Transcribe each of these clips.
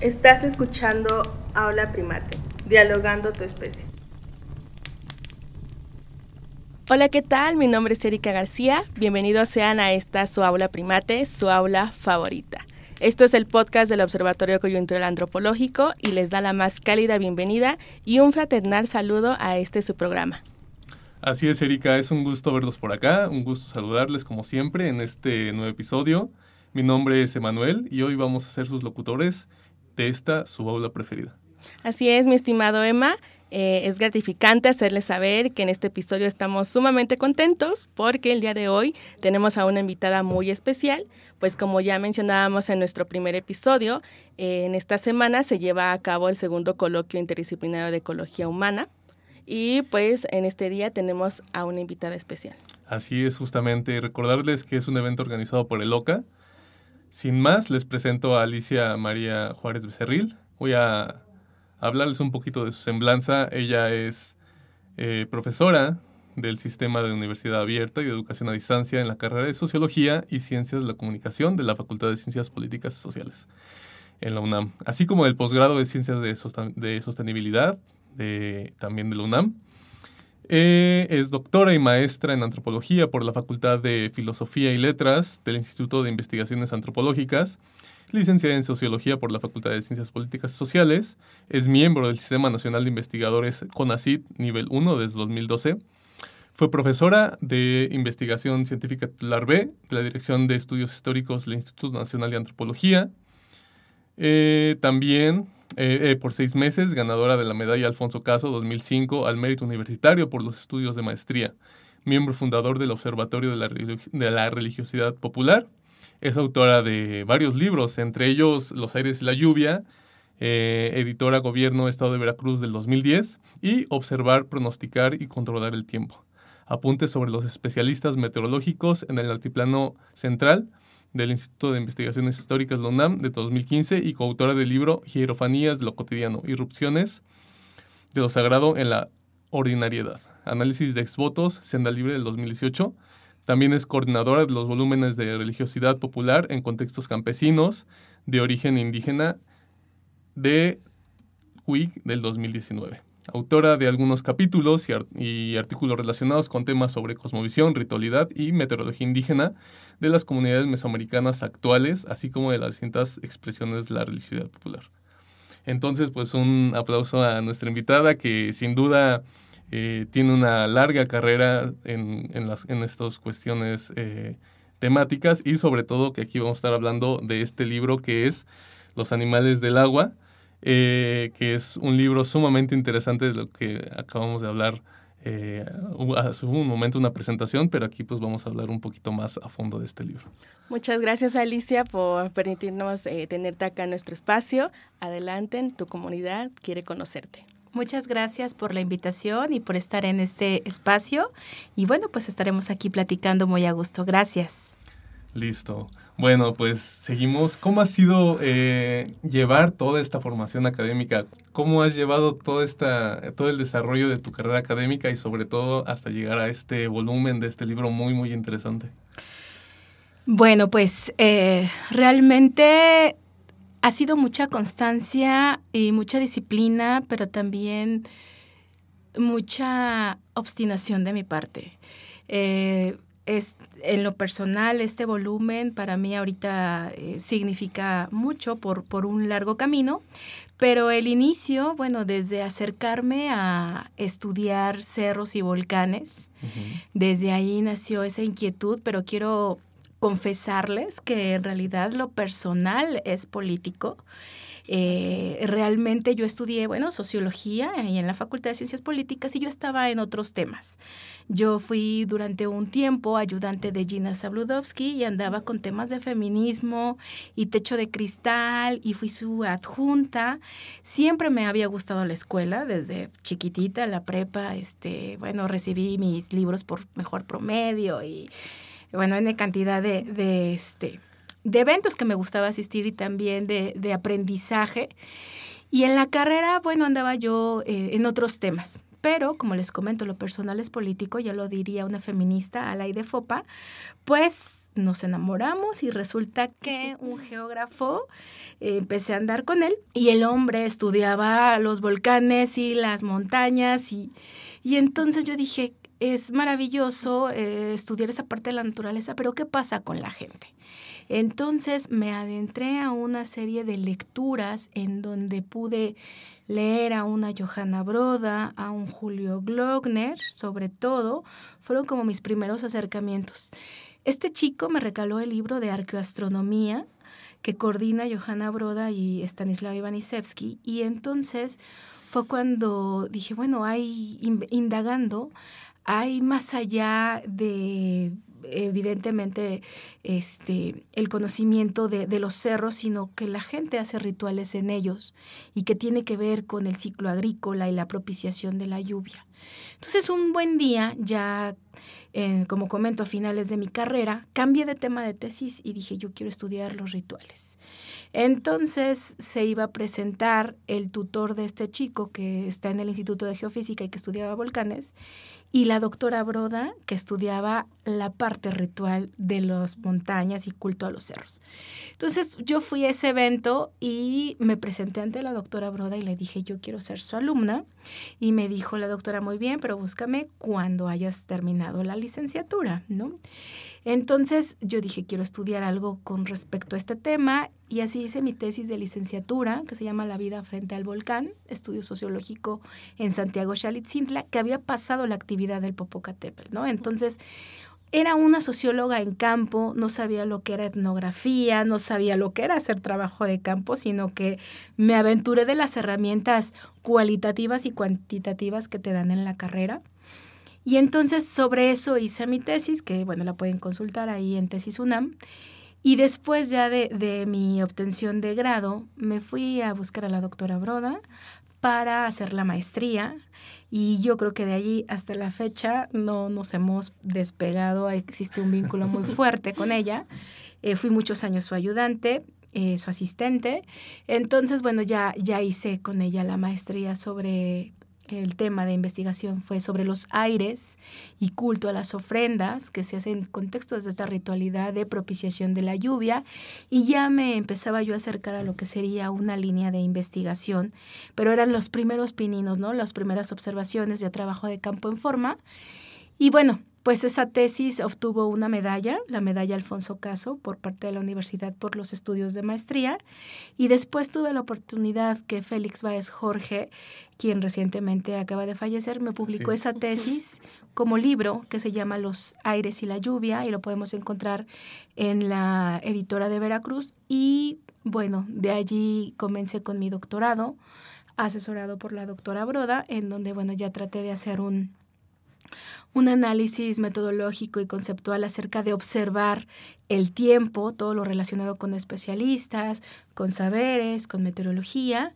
Estás escuchando Aula Primate, dialogando tu especie. Hola, ¿qué tal? Mi nombre es Erika García. Bienvenidos sean a esta su aula primate, su aula favorita. Esto es el podcast del Observatorio Coyuntural Antropológico y les da la más cálida bienvenida y un fraternal saludo a este su programa. Así es, Erika, es un gusto verlos por acá, un gusto saludarles como siempre en este nuevo episodio. Mi nombre es Emanuel y hoy vamos a ser sus locutores de esta su aula preferida. Así es, mi estimado Emma. Eh, es gratificante hacerles saber que en este episodio estamos sumamente contentos porque el día de hoy tenemos a una invitada muy especial, pues como ya mencionábamos en nuestro primer episodio, eh, en esta semana se lleva a cabo el segundo coloquio interdisciplinario de ecología humana y pues en este día tenemos a una invitada especial. Así es, justamente recordarles que es un evento organizado por el OCA, sin más, les presento a Alicia María Juárez Becerril. Voy a hablarles un poquito de su semblanza. Ella es eh, profesora del Sistema de Universidad Abierta y de Educación a Distancia en la carrera de Sociología y Ciencias de la Comunicación de la Facultad de Ciencias Políticas y Sociales en la UNAM, así como el posgrado de Ciencias de, Sostenibilidad también de la UNAM. Eh, es doctora y maestra en antropología por la Facultad de Filosofía y Letras del Instituto de Investigaciones Antropológicas, licenciada en Sociología por la Facultad de Ciencias Políticas y Sociales, es miembro del Sistema Nacional de Investigadores CONACYT nivel 1 desde 2012. Fue profesora de Investigación Científica titular B de la Dirección de Estudios Históricos del Instituto Nacional de Antropología. Eh, también eh, eh, por seis meses, ganadora de la medalla Alfonso Caso 2005 al mérito universitario por los estudios de maestría, miembro fundador del Observatorio de la, Religiosidad Popular. Es autora de varios libros, entre ellos Los aires y la lluvia, eh, editora Gobierno Estado de Veracruz del 2010 y Observar, pronosticar y controlar el tiempo. Apuntes sobre los especialistas meteorológicos en el altiplano central del Instituto de Investigaciones Históricas, la UNAM, de 2015 y coautora del libro Hierofanías de lo cotidiano, Irrupciones de lo sagrado en la ordinariedad, análisis de exvotos, Senda Libre del 2018. También es coordinadora de los volúmenes de religiosidad popular en contextos campesinos de origen indígena de WIC del 2019 autora de algunos capítulos y, artículos relacionados con temas sobre cosmovisión, ritualidad y meteorología indígena de las comunidades mesoamericanas actuales, así como de las distintas expresiones de la religiosidad popular. Entonces, pues un aplauso a nuestra invitada que sin duda eh, tiene una larga carrera en, en, las, estas cuestiones eh, temáticas y sobre todo que aquí vamos a estar hablando de este libro que es Los animales del agua, eh, que es un libro sumamente interesante de lo que acabamos de hablar. Eh, hace un momento una presentación, pero aquí pues vamos a hablar un poquito más a fondo de este libro. Muchas gracias Alicia por permitirnos eh, tenerte acá en nuestro espacio. Adelante, tu comunidad quiere conocerte. Muchas gracias por la invitación y por estar en este espacio. Y bueno, pues estaremos aquí platicando muy a gusto. Gracias. Listo. Bueno, pues seguimos. ¿Cómo ha sido eh, llevar toda esta formación académica? ¿Cómo has llevado todo, esta, todo el desarrollo de tu carrera académica y sobre todo hasta llegar a este volumen de este libro muy, muy interesante? Bueno, pues eh, realmente ha sido mucha constancia y mucha disciplina, pero también mucha obstinación de mi parte. Eh, es, en lo personal, este volumen para mí ahorita eh, significa mucho por, por un largo camino, pero el inicio, bueno, desde acercarme a estudiar cerros y volcanes, desde ahí nació esa inquietud, pero quiero confesarles que en realidad lo personal es político eh, realmente yo estudié, bueno, sociología y en la Facultad de Ciencias Políticas y yo estaba en otros temas. Yo fui durante un tiempo ayudante de Gina Zabludovsky y andaba con temas de feminismo y techo de cristal y fui su adjunta. Siempre me había gustado la escuela, desde chiquitita, la prepa, este, bueno, recibí mis libros por mejor promedio y bueno, en cantidad de, de este, de eventos que me gustaba asistir y también de, de aprendizaje. Y en la carrera, bueno, andaba yo eh, en otros temas. Pero, como les comento, lo personal es político, ya lo diría una feminista, a la de Fopa, pues nos enamoramos y resulta que un geógrafo eh, empecé a andar con él y el hombre estudiaba los volcanes y las montañas y, y entonces yo dije, es maravilloso eh, estudiar esa parte de la naturaleza, pero ¿qué pasa con la gente? Entonces me adentré a una serie de lecturas en donde pude leer a una Johanna Broda, a un Julio Glockner, sobre todo, fueron como mis primeros acercamientos. Este chico me recaló el libro de arqueoastronomía que coordina Johanna Broda y Stanislav Ivanisevsky y entonces fue cuando dije, bueno, hay indagando, hay más allá de evidentemente este, el conocimiento de, de, los cerros, sino que la gente hace rituales en ellos y que tiene que ver con el ciclo agrícola y la propiciación de la lluvia. Entonces, un buen día, ya eh, como comento a finales de mi carrera, cambié de tema de tesis y dije, yo quiero estudiar los rituales. Entonces se iba a presentar el tutor de este chico que está en el Instituto de Geofísica y que estudiaba volcanes y la doctora Broda que estudiaba la parte ritual de las montañas y culto a los cerros. Entonces yo fui a ese evento y me presenté ante la doctora Broda y le dije yo quiero ser su alumna y me dijo la doctora muy bien, pero búscame cuando hayas terminado la licenciatura, ¿no? Entonces yo dije, quiero estudiar algo con respecto a este tema y así hice mi tesis de licenciatura que se llama La vida frente al volcán, estudio sociológico en Santiago Xalitzintla, que había pasado la actividad del Popocatépetl, ¿no? Entonces, era una socióloga en campo, no sabía lo que era etnografía, no sabía lo que era hacer trabajo de campo, sino que me aventuré de las herramientas cualitativas y cuantitativas que te dan en la carrera. Y entonces sobre eso hice mi tesis, que bueno, la pueden consultar ahí en Tesis UNAM. Y después ya de, de, mi obtención de grado, me fui a buscar a la doctora Broda para hacer la maestría y yo creo que de allí hasta la fecha no nos hemos despegado, existe un vínculo muy fuerte con ella. Eh, fui muchos años su ayudante, eh, su asistente, entonces bueno, ya, ya hice con ella la maestría sobre el tema de investigación fue sobre los aires y culto a las ofrendas que se hacen en contextos de esta ritualidad de propiciación de la lluvia y ya me empezaba yo a acercar a lo que sería una línea de investigación, pero eran los primeros pininos, ¿no? Las primeras observaciones de trabajo de campo en forma. Y bueno, pues esa tesis obtuvo una medalla, la medalla Alfonso Caso, por parte de la universidad por los estudios de maestría. Y después tuve la oportunidad que Félix Báez Jorge, quien recientemente acaba de fallecer, me publicó esa tesis como libro que se llama Los aires y la lluvia y lo podemos encontrar en la editora de Veracruz. Y bueno, de allí comencé con mi doctorado, asesorado por la doctora Broda, en donde, bueno, ya traté de hacer un un análisis metodológico y conceptual acerca de observar el tiempo, todo lo relacionado con especialistas, con saberes, con meteorología.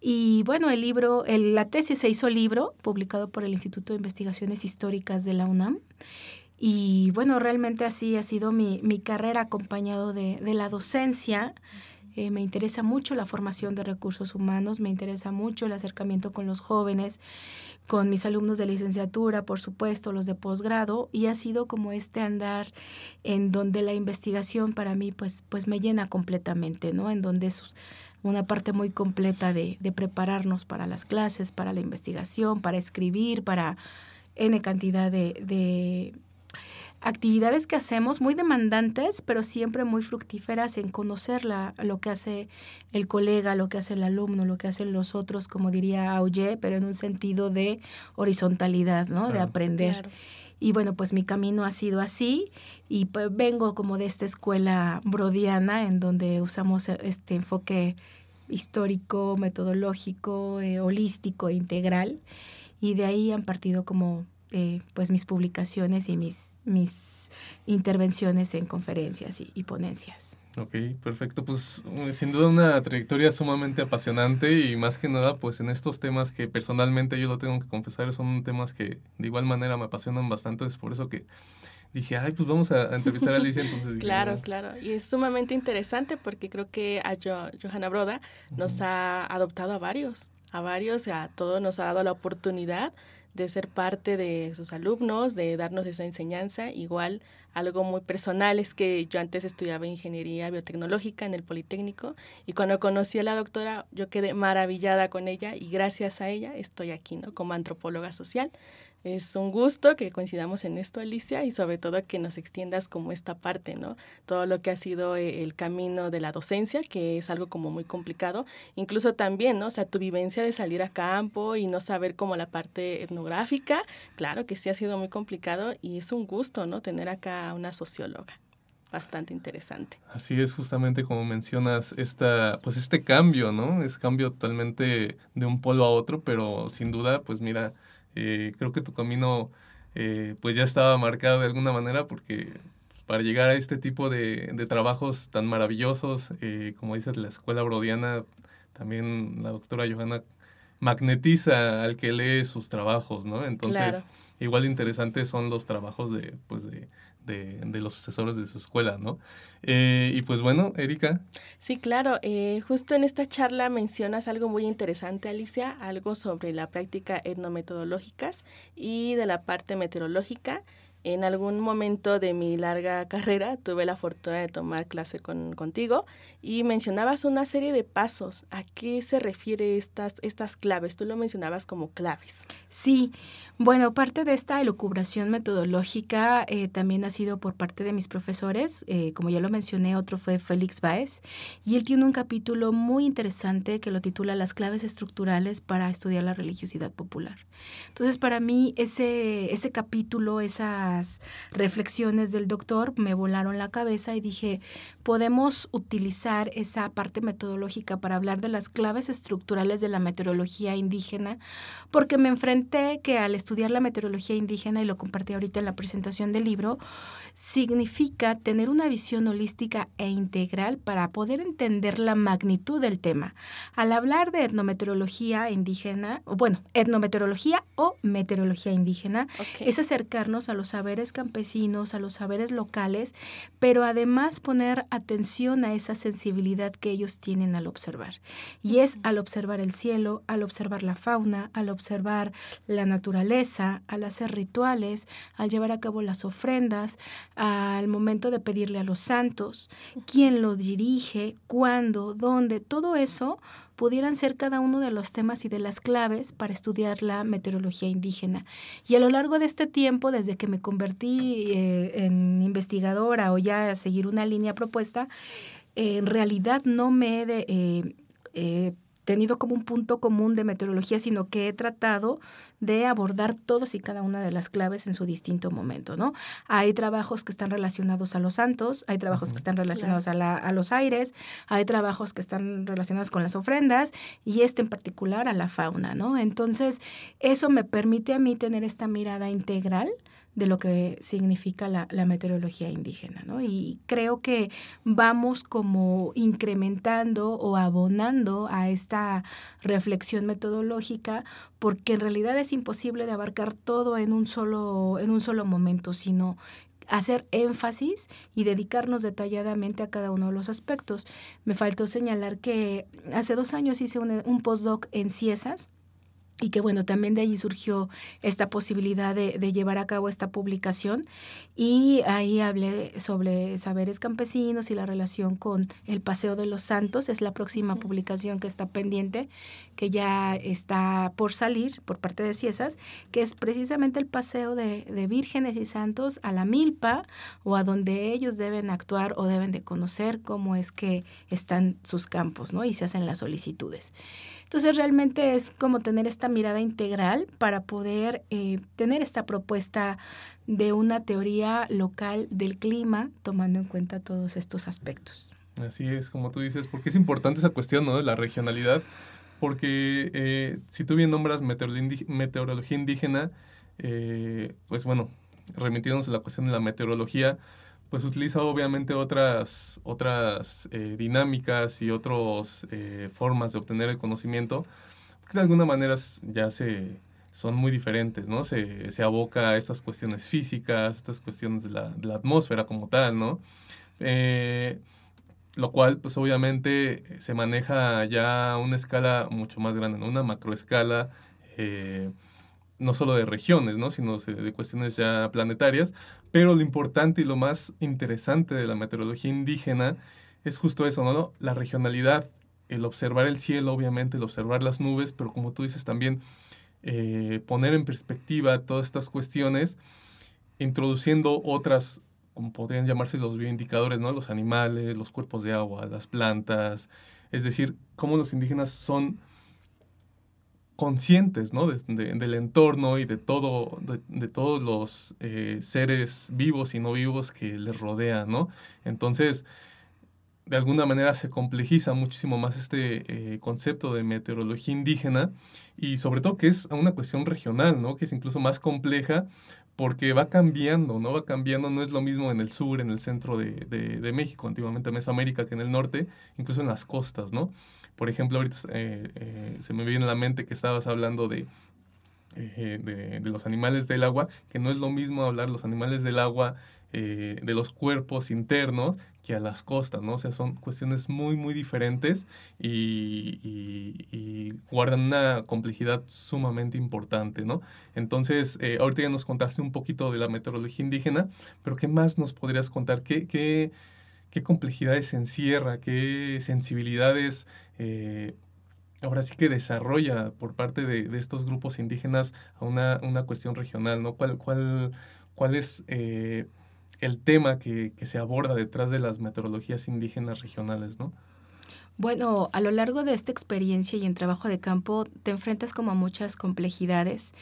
Y bueno, el libro, la tesis se hizo libro, publicado por el Instituto de Investigaciones Históricas de la UNAM. Y bueno, realmente así ha sido mi, mi carrera acompañado de, de la docencia. Eh, me interesa mucho la formación de recursos humanos, me interesa mucho el acercamiento con los jóvenes, con mis alumnos de licenciatura, por supuesto, los de posgrado, y ha sido como este andar en donde la investigación para mí pues, pues me llena completamente, ¿no? En donde es una parte muy completa de, de prepararnos para las clases, para la investigación, para escribir, para N cantidad de, de actividades que hacemos muy demandantes, pero siempre muy fructíferas en conocer la, lo que hace el colega, lo que hace el alumno, lo que hacen los otros, como diría Auge, pero en un sentido de horizontalidad, ¿no? de aprender. Y bueno, pues mi camino ha sido así y pues vengo como de esta escuela brodiana en donde usamos este enfoque histórico, metodológico, eh, holístico, integral y de ahí han partido como eh, pues mis publicaciones y mis, mis intervenciones en conferencias y, ponencias. Ok, perfecto. Pues eh, sin duda una trayectoria sumamente apasionante y más que nada pues en estos temas que personalmente yo lo tengo que confesar son temas que de igual manera me apasionan bastante. Es por eso que dije, ay, pues vamos a, entrevistar a Alicia entonces. claro, claro. Y es sumamente interesante porque creo que a Johanna Broda nos ha adoptado a varios a varios, a todos nos ha dado la oportunidad de ser parte de sus alumnos, de darnos esa enseñanza. Igual, algo muy personal es que yo antes estudiaba ingeniería biotecnológica en el Politécnico y cuando conocí a la doctora yo quedé maravillada con ella y gracias a ella estoy aquí, ¿no? Como antropóloga social. Es un gusto que coincidamos en esto, Alicia, y sobre todo que nos extiendas como esta parte, ¿no? Todo lo que ha sido eh, el camino de la docencia, que es algo como muy complicado. Incluso también, ¿no? O sea, tu vivencia de salir a campo y no saber como la parte etnográfica, claro que sí ha sido muy complicado y es un gusto, ¿no? Tener acá a una socióloga bastante interesante. Así es, justamente como mencionas, esta, pues este cambio, ¿no? Es cambio totalmente de un polo a otro, pero sin duda, pues mira, eh, creo que tu camino eh, pues ya estaba marcado de alguna manera porque para llegar a este tipo de, de trabajos tan maravillosos, eh, como dices, la escuela brodiana, también la doctora Johanna magnetiza al que lee sus trabajos, ¿no? Entonces, igual interesantes son los trabajos de, pues de, de, los asesores de su escuela, ¿no? Eh, y pues bueno, Erika. Sí, claro. Eh, justo en esta charla mencionas algo muy interesante, Alicia, algo sobre la práctica etnometodológicas y de la parte meteorológica. En algún momento de mi larga carrera tuve la fortuna de tomar clase con, contigo y mencionabas una serie de pasos. ¿A qué se refiere estas, estas claves? Tú lo mencionabas como claves. Sí, bueno, parte de esta elucubración metodológica eh, también ha sido por parte de mis profesores. Eh, como ya lo mencioné, otro fue Félix Baez y él tiene un capítulo muy interesante que lo titula Las claves estructurales para estudiar la religiosidad popular. Entonces, para mí, ese, ese capítulo, reflexiones del doctor me volaron la cabeza y dije, podemos utilizar esa parte metodológica para hablar de las claves estructurales de la meteorología indígena, porque me enfrenté que al estudiar la meteorología indígena, y lo compartí ahorita en la presentación del libro, significa tener una visión holística e integral para poder entender la magnitud del tema. Al hablar de etnometeorología indígena, bueno, etnometeorología o meteorología indígena, es acercarnos a los saberes campesinos, a los saberes locales, pero además poner atención a esa sensibilidad sensibilidad que ellos tienen al observar. Y es al observar el cielo, al observar la fauna, al observar la naturaleza, al hacer rituales, al llevar a cabo las ofrendas, al momento de pedirle a los santos, quién lo dirige, cuándo, dónde, todo eso pudieran ser cada uno de los temas y de las claves para estudiar la meteorología indígena. Y a lo largo de este tiempo, desde que me convertí eh, en investigadora o ya a seguir una línea propuesta, en realidad no me he eh, eh, tenido como un punto común de meteorología, sino que he tratado de abordar todos y cada una de las claves en su distinto momento, ¿no? Hay trabajos que están relacionados a los santos, hay trabajos que están relacionados a, la, a, los aires, hay trabajos que están relacionados con las ofrendas y este en particular a la fauna, ¿no? Entonces, eso me permite a mí tener esta mirada integral de lo que significa la, meteorología indígena. ¿no? Y creo que vamos como incrementando o abonando a esta reflexión metodológica porque en realidad es imposible de abarcar todo en un solo, en un solo momento, sino hacer énfasis y dedicarnos detalladamente a cada uno de los aspectos. Me faltó señalar que hace dos años hice un, un postdoc en Ciesas, y que bueno, también de allí surgió esta posibilidad de, de, llevar a cabo esta publicación y ahí hablé sobre saberes campesinos y la relación con el Paseo de los Santos, es la próxima publicación que está pendiente, que ya está por salir por parte de Ciesas, que es precisamente el paseo de, de vírgenes y santos a la milpa o a donde ellos deben actuar o deben de conocer cómo es que están sus campos, ¿no? Y se hacen las solicitudes. Entonces realmente es como tener esta mirada integral para poder eh, tener esta propuesta de una teoría local del clima, tomando en cuenta todos estos aspectos. Así es, como tú dices, porque es importante esa cuestión ¿no? de la regionalidad, porque eh, si tú bien nombras meteorología indígena, eh, pues bueno, remitiéndonos a la cuestión de la meteorología, pues utiliza obviamente otras, otras eh, dinámicas y otras eh, formas de obtener el conocimiento, que de alguna manera ya se, son muy diferentes, ¿no? Se, se aboca a estas cuestiones físicas, estas cuestiones de la, atmósfera como tal, ¿no? Eh, lo cual pues obviamente se maneja ya a una escala mucho más grande, ¿no? una macroescala, no solo de regiones, ¿no? sino de cuestiones ya planetarias, pero lo importante y lo más interesante de la meteorología indígena es justo eso, ¿no? La regionalidad, el observar el cielo, obviamente, el observar las nubes, pero como tú dices también, eh, poner en perspectiva todas estas cuestiones, introduciendo otras, como podrían llamarse los bioindicadores, ¿no? Los animales, los cuerpos de agua, las plantas, es decir, cómo los indígenas son conscientes ¿no? del entorno y de, todo, de, todos los eh, seres vivos y no vivos que les rodean. ¿no? Entonces, de alguna manera se complejiza muchísimo más este eh, concepto de meteorología indígena y sobre todo que es una cuestión regional, ¿no? que es incluso más compleja porque va cambiando, ¿no? Va cambiando, no es lo mismo en el sur, en el centro de, de, México, antiguamente Mesoamérica, que en el norte, incluso en las costas, ¿no? Por ejemplo, ahorita eh, eh, se me viene a la mente que estabas hablando de, de, de, los animales del agua, que no es lo mismo hablar los animales del agua eh, de los cuerpos internos que a las costas, ¿no? O sea, son cuestiones muy, muy diferentes y, guardan una complejidad sumamente importante, ¿no? Entonces, eh, ahorita ya nos contaste un poquito de la meteorología indígena, pero ¿qué más nos podrías contar? ¿Qué, qué, qué complejidades encierra? ¿Qué sensibilidades... Eh, ahora sí que desarrolla por parte de, de estos grupos indígenas a una, una, cuestión regional, ¿no? ¿Cuál, cuál, cuál es eh, el tema que, se aborda detrás de las meteorologías indígenas regionales, ¿no? Bueno, a lo largo de esta experiencia y en trabajo de campo te enfrentas como a muchas complejidades.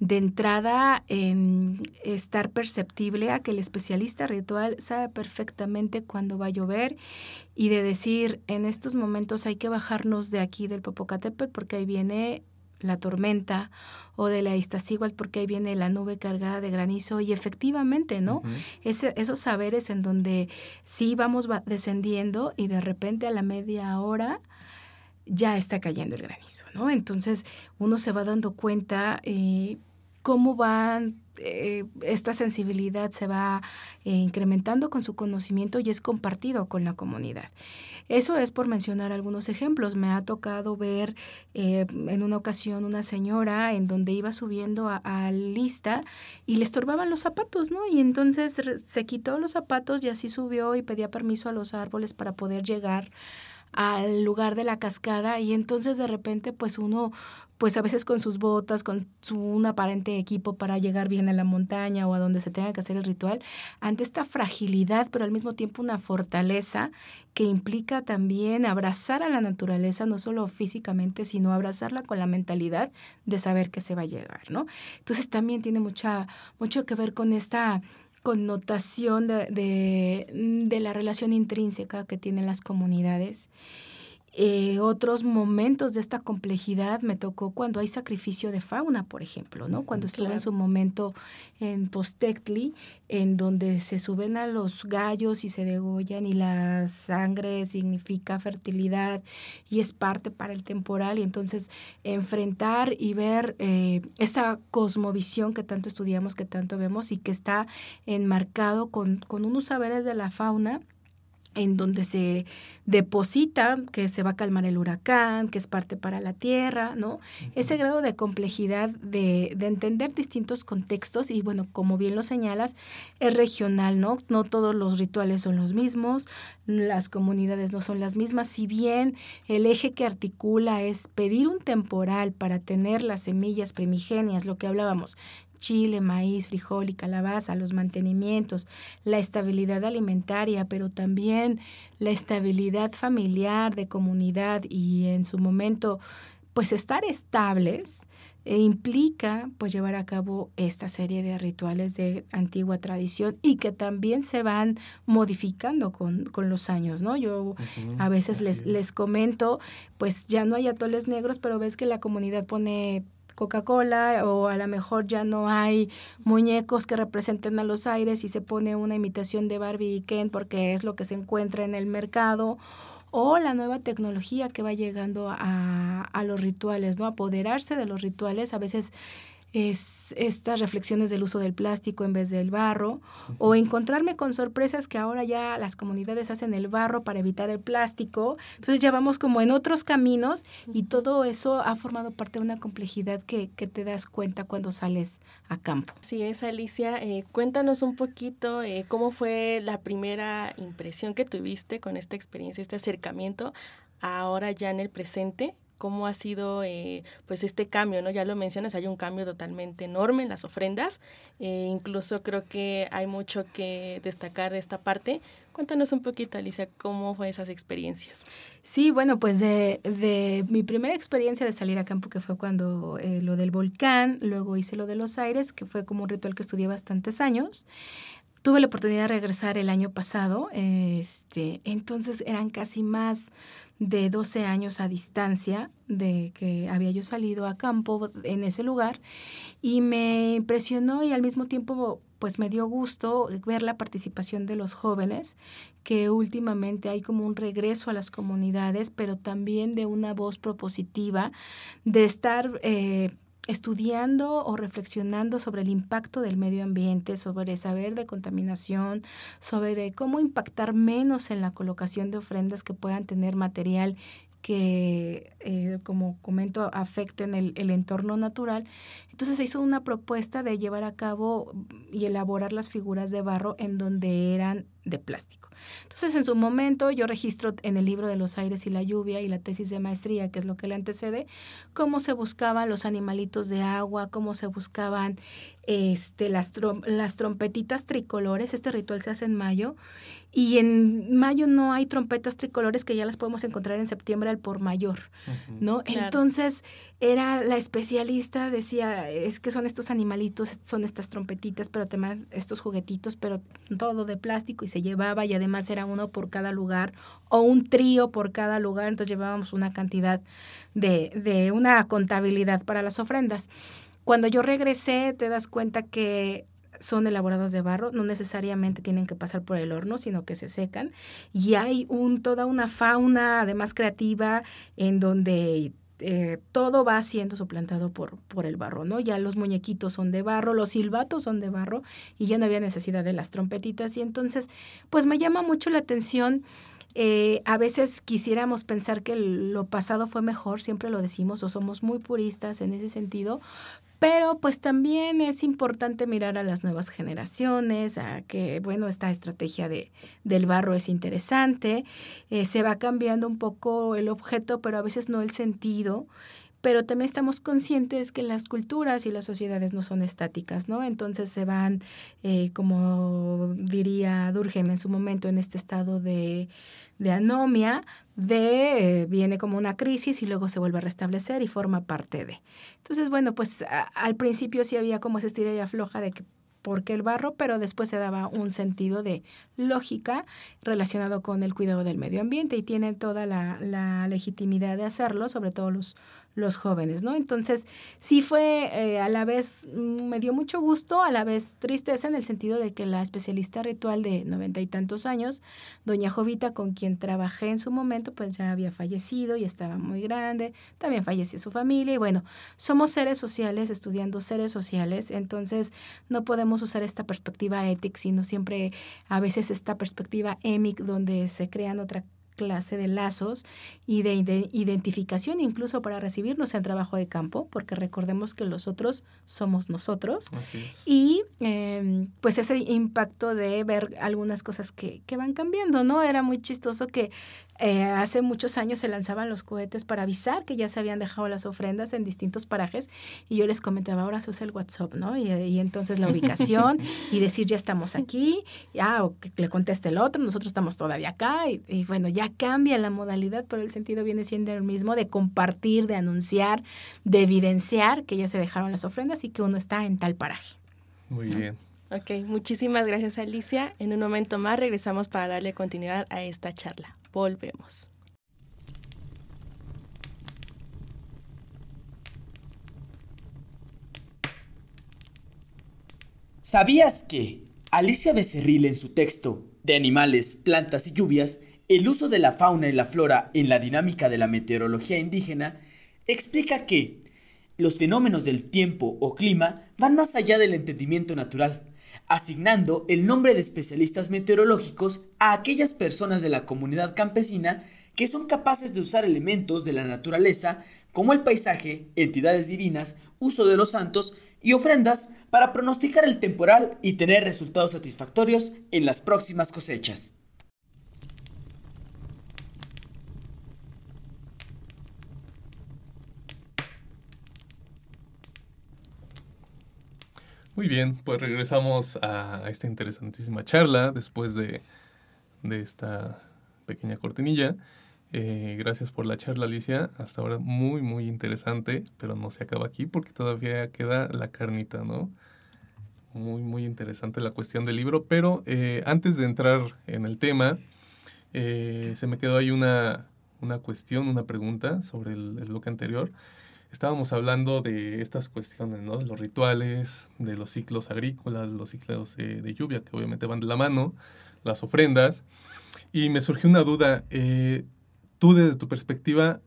De entrada, en estar perceptible a que el especialista ritual sabe perfectamente cuándo va a llover y de decir, en estos momentos hay que bajarnos de aquí del Popocatépetl porque ahí viene la tormenta o de la Iztaccíhuatl porque ahí viene la nube cargada de granizo y efectivamente, ¿no? esos saberes en donde sí vamos descendiendo y de repente a la media hora ya está cayendo el granizo, ¿no? Entonces uno se va dando cuenta eh, cómo van eh, esta sensibilidad se va eh, incrementando con su conocimiento y es compartido con la comunidad. Eso es por mencionar algunos ejemplos. Me ha tocado ver eh, en una ocasión una señora en donde iba subiendo a, lista y le estorbaban los zapatos, ¿no? Y entonces se quitó los zapatos y así subió y pedía permiso a los árboles para poder llegar al lugar de la cascada y entonces de repente pues uno pues a veces con sus botas, con su un aparente equipo para llegar bien a la montaña o a donde se tenga que hacer el ritual, ante esta fragilidad, pero al mismo tiempo una fortaleza que implica también abrazar a la naturaleza, no solo físicamente, sino abrazarla con la mentalidad de saber que se va a llegar, ¿no? Entonces también tiene mucha, mucho que ver con esta connotación de, de, la relación intrínseca que tienen las comunidades eh, otros momentos de esta complejidad me tocó cuando hay sacrificio de fauna, por ejemplo, ¿no? Cuando estuve en su momento en Postectli, en donde se suben a los gallos y se degollan y la sangre significa fertilidad y es parte para el temporal y entonces enfrentar y ver eh, esa cosmovisión que tanto estudiamos, que tanto vemos y que está enmarcado con, con unos saberes de la fauna en donde se deposita que se va a calmar el huracán, que es parte para la tierra, ¿no? Ese grado de complejidad de, de, entender distintos contextos y bueno, como bien lo señalas, es regional, ¿no? No todos los rituales son los mismos, las comunidades no son las mismas, si bien el eje que articula es pedir un temporal para tener las semillas primigenias, lo que hablábamos, chile, maíz, frijol y calabaza, los mantenimientos, la estabilidad alimentaria, pero también la estabilidad familiar, de comunidad y en su momento, pues estar estables e implica pues llevar a cabo esta serie de rituales de antigua tradición y que también se van modificando con, con los años, ¿no? Yo a veces les, les comento, pues ya no hay atoles negros, pero ves que la comunidad pone Coca-Cola o a lo mejor ya no hay muñecos que representen a los aires y se pone una imitación de Barbie y Ken porque es lo que se encuentra en el mercado o la nueva tecnología que va llegando a, a los rituales, ¿no? Apoderarse de los rituales, a veces es estas reflexiones del uso del plástico en vez del barro, o encontrarme con sorpresas que ahora ya las comunidades hacen el barro para evitar el plástico. Entonces ya vamos como en otros caminos y todo eso ha formado parte de una complejidad que, que te das cuenta cuando sales a campo. Sí, es Alicia. Eh, cuéntanos un poquito eh, cómo fue la primera impresión que tuviste con esta experiencia, este acercamiento ahora ya en el presente cómo ha sido eh, pues este cambio, ¿no? Ya lo mencionas, hay un cambio totalmente enorme en las ofrendas, eh, incluso creo que hay mucho que destacar de esta parte. Cuéntanos un poquito, Alicia, cómo fue esas experiencias. Sí, bueno, pues de, de mi primera experiencia de salir a campo, que fue cuando eh, lo del volcán, luego hice lo de los aires, que fue como un ritual que estudié bastantes años. Tuve la oportunidad de regresar el año pasado, este, entonces eran casi más de 12 años a distancia de que había yo salido a campo en ese lugar y me impresionó y al mismo tiempo pues me dio gusto ver la participación de los jóvenes, que últimamente hay como un regreso a las comunidades, pero también de una voz propositiva, de estar eh, estudiando o reflexionando sobre el impacto del medio ambiente, sobre saber de contaminación, sobre cómo impactar menos en la colocación de ofrendas que puedan tener material que, eh, como comento, afecten el, el, entorno natural. Entonces se hizo una propuesta de llevar a cabo y elaborar las figuras de barro en donde eran de plástico. Entonces, en su momento, yo registro en el libro de los aires y la lluvia y la tesis de maestría, que es lo que le antecede, cómo se buscaban los animalitos de agua, cómo se buscaban este, las, las trompetitas tricolores. Este ritual se hace en mayo. Y en mayo no hay trompetas tricolores que ya las podemos encontrar en septiembre al por mayor, ¿no? Entonces, era la especialista, decía, es que son estos animalitos, son estas trompetitas, pero además estos juguetitos, pero todo de plástico y se llevaba y además era uno por cada lugar o un trío por cada lugar, entonces llevábamos una cantidad de, de una contabilidad para las ofrendas. Cuando yo regresé, te das cuenta que son elaborados de barro, no necesariamente tienen que pasar por el horno, sino que se secan. Y hay un, toda una fauna, además creativa, en donde eh, todo va siendo suplantado por, por el barro, ¿no? Ya los muñequitos son de barro, los silbatos son de barro y ya no había necesidad de las trompetitas. Y entonces, pues me llama mucho la atención. Eh, a veces quisiéramos pensar que lo pasado fue mejor, siempre lo decimos, o somos muy puristas en ese sentido, pero pues también es importante mirar a las nuevas generaciones, a que, bueno, esta estrategia de, del barro es interesante, eh, se va cambiando un poco el objeto, pero a veces no el sentido pero también estamos conscientes que las culturas y las sociedades no son estáticas, ¿no? Entonces se van, eh, como diría Durkheim en su momento, en este estado de, de anomia, de, eh, viene como una crisis y luego se vuelve a restablecer y forma parte de. Entonces, bueno, pues al principio sí había como esa estira y afloja de que porque el barro, pero después se daba un sentido de lógica relacionado con el cuidado del medio ambiente y tienen toda la, la legitimidad de hacerlo, sobre todo los, los jóvenes, ¿no? Entonces, sí fue eh, a la vez, mm, me dio mucho gusto, a la vez tristeza en el sentido de que la especialista ritual de noventa y tantos años, doña Jovita, con quien trabajé en su momento, pues ya había fallecido y estaba muy grande, también falleció su familia y bueno, somos seres sociales, estudiando seres sociales, entonces no podemos usar esta perspectiva ética, sino siempre a veces esta perspectiva EMIC, donde se crean otra clase de lazos y de, identificación incluso para recibirnos en trabajo de campo, porque recordemos que los otros somos nosotros. Y em, pues ese impacto de ver algunas cosas que, que, van cambiando, ¿no? Era muy chistoso que eh, hace muchos años se lanzaban los cohetes para avisar que ya se habían dejado las ofrendas en distintos parajes y yo les comentaba, ahora se usa el WhatsApp, ¿no? Y, y entonces la ubicación y decir ya estamos aquí, ya, o que le conteste el otro, nosotros estamos todavía acá y, y bueno, ya cambia la modalidad, pero el sentido viene siendo el mismo de compartir, de anunciar, de evidenciar que ya se dejaron las ofrendas y que uno está en tal paraje. Muy bien. Ok, muchísimas gracias Alicia. En un momento más regresamos para darle continuidad a esta charla. Volvemos. ¿Sabías que Alicia Becerril en su texto de Animales, Plantas y Lluvias el uso de la fauna y la flora en la dinámica de la meteorología indígena explica que Los fenómenos del tiempo o clima van más allá del entendimiento natural, asignando el nombre de especialistas meteorológicos a aquellas personas de la comunidad campesina que son capaces de usar elementos de la naturaleza como el paisaje, entidades divinas, uso de los santos y ofrendas para pronosticar el temporal y tener resultados satisfactorios en las próximas cosechas. Muy bien, pues regresamos a esta interesantísima charla después de, esta pequeña cortinilla. Eh, gracias por la charla, Alicia. Hasta ahora muy, muy interesante, pero no se acaba aquí porque todavía queda la carnita, ¿no? Muy, muy interesante la cuestión del libro, pero eh, antes de entrar en el tema, eh, se me quedó ahí una, una cuestión, una pregunta sobre el, el bloque anterior estábamos hablando de estas cuestiones, ¿no? De los rituales, de los ciclos agrícolas, los ciclos de, lluvia, que obviamente van de la mano, las ofrendas. Y me surgió una duda. Eh, tú, desde tu perspectiva,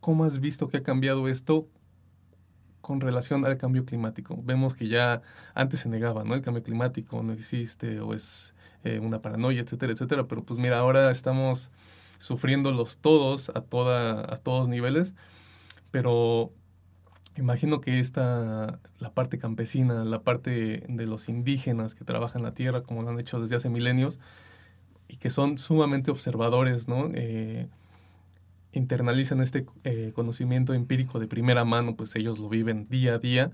¿cómo has visto que ha cambiado esto con relación al cambio climático? Vemos que ya antes se negaba, ¿no? El cambio climático no existe o es eh, una paranoia, etcétera, etcétera. Pero pues mira, ahora estamos sufriéndolos todos a, toda, a todos niveles. Pero Imagino que esta, la parte campesina, la parte de los indígenas que trabajan la tierra, como lo han hecho desde hace milenios, y que son sumamente observadores, ¿no? Eh, internalizan este eh, conocimiento empírico de primera mano, pues ellos lo viven día a día,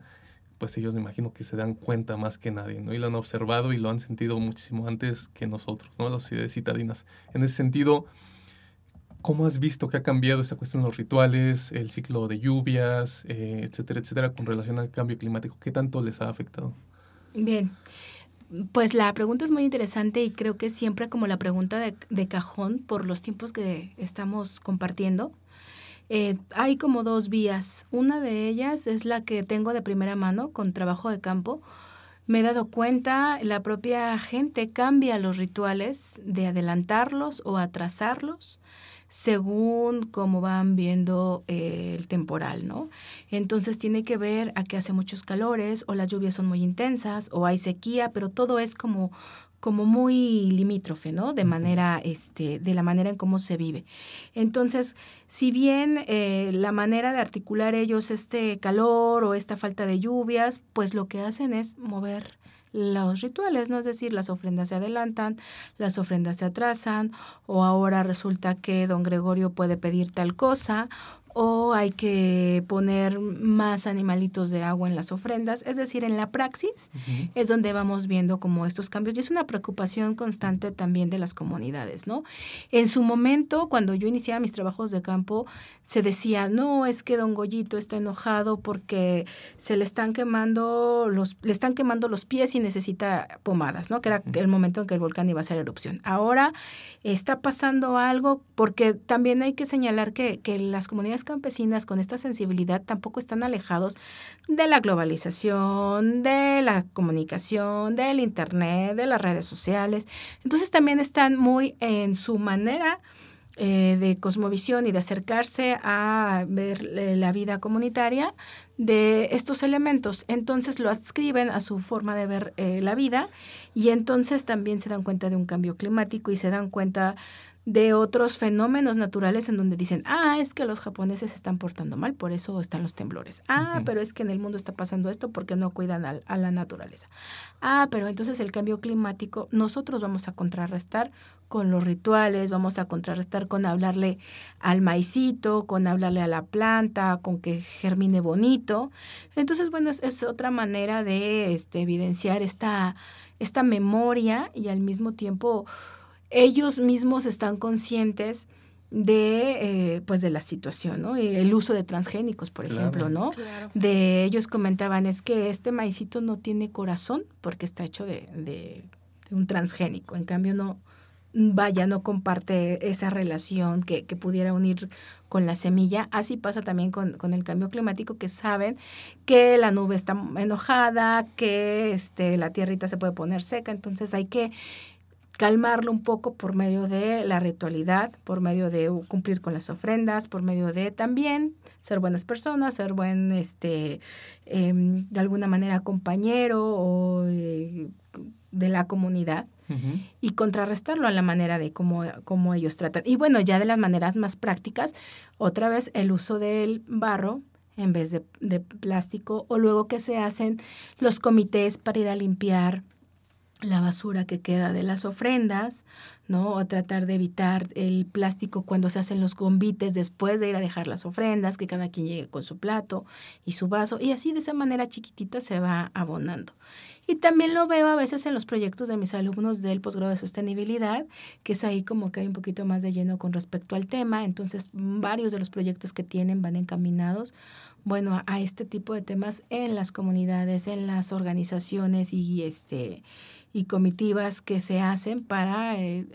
pues ellos me imagino que se dan cuenta más que nadie, ¿no? Y lo han observado y lo han sentido muchísimo antes que nosotros, ¿no? Los citadinas. En ese sentido, ¿Cómo has visto que ha cambiado esta cuestión de los rituales, el ciclo de lluvias, eh, etcétera, etcétera, con relación al cambio climático? ¿Qué tanto les ha afectado? Bien, pues la pregunta es muy interesante y creo que siempre como la pregunta de, cajón por los tiempos que estamos compartiendo. Eh, hay como dos vías. Una de ellas es la que tengo de primera mano con trabajo de campo. Me he dado cuenta, la propia gente cambia los rituales de adelantarlos o atrasarlos según cómo van viendo eh, el temporal, ¿no? Entonces tiene que ver a que hace muchos calores o las lluvias son muy intensas o hay sequía, pero todo es como como muy limítrofe, ¿no? De manera, este, de la manera en cómo se vive. Entonces, si bien eh, la manera de articular ellos este calor o esta falta de lluvias, pues lo que hacen es mover los rituales, ¿no? Es decir, las ofrendas se adelantan, las ofrendas se atrasan, o ahora resulta que don Gregorio puede pedir tal cosa, o hay que poner más animalitos de agua en las ofrendas. Es decir, en la praxis es donde vamos viendo como estos cambios y es una preocupación constante también de las comunidades, ¿no? En su momento, cuando yo iniciaba mis trabajos de campo, se decía, no, es que don Goyito está enojado porque se le están quemando los, le están quemando los pies y necesita pomadas, ¿no? Que era el momento en que el volcán iba a hacer erupción. Ahora está pasando algo porque también hay que señalar que, que las comunidades campesinas con esta sensibilidad tampoco están alejados de la globalización, de la comunicación, del Internet, de las redes sociales. Entonces también están muy en su manera eh, de cosmovisión y de acercarse a ver eh, la vida comunitaria de estos elementos. Entonces lo adscriben a su forma de ver eh, la vida y entonces también se dan cuenta de un cambio climático y se dan cuenta de otros fenómenos naturales en donde dicen, ah, es que los japoneses se están portando mal, por eso están los temblores. Ah, pero es que en el mundo está pasando esto porque no cuidan a, la naturaleza. Ah, pero entonces el cambio climático nosotros vamos a contrarrestar con los rituales, vamos a contrarrestar con hablarle al maicito, con hablarle a la planta, con que germine bonito. Entonces, bueno, es, es otra manera de este, evidenciar esta, esta memoria y al mismo tiempo ellos mismos están conscientes de eh, pues de la situación, ¿no? El uso de transgénicos, por ejemplo, ¿no? De ellos comentaban es que este maicito no tiene corazón porque está hecho de, de, un transgénico, en cambio no vaya, no comparte esa relación que, que, pudiera unir con la semilla. Así pasa también con, con, el cambio climático, que saben que la nube está enojada, que este, la tierrita se puede poner seca, entonces hay que calmarlo un poco por medio de la ritualidad, por medio de cumplir con las ofrendas, por medio de también ser buenas personas, ser buen, este, em, de alguna manera compañero o eh, de la comunidad y contrarrestarlo a la manera de cómo, cómo ellos tratan. Y bueno, ya de las maneras más prácticas, otra vez el uso del barro en vez de, de plástico o luego que se hacen los comités para ir a limpiar la basura que queda de las ofrendas, ¿no? O tratar de evitar el plástico cuando se hacen los convites después de ir a dejar las ofrendas, que cada quien llegue con su plato y su vaso, y así de esa manera chiquitita se va abonando. Y también lo veo a veces en los proyectos de mis alumnos del posgrado de sostenibilidad, que es ahí como que hay un poquito más de lleno con respecto al tema, entonces varios de los proyectos que tienen van encaminados bueno, a, este tipo de temas en las comunidades, en las organizaciones y este y comitivas que se hacen para eh,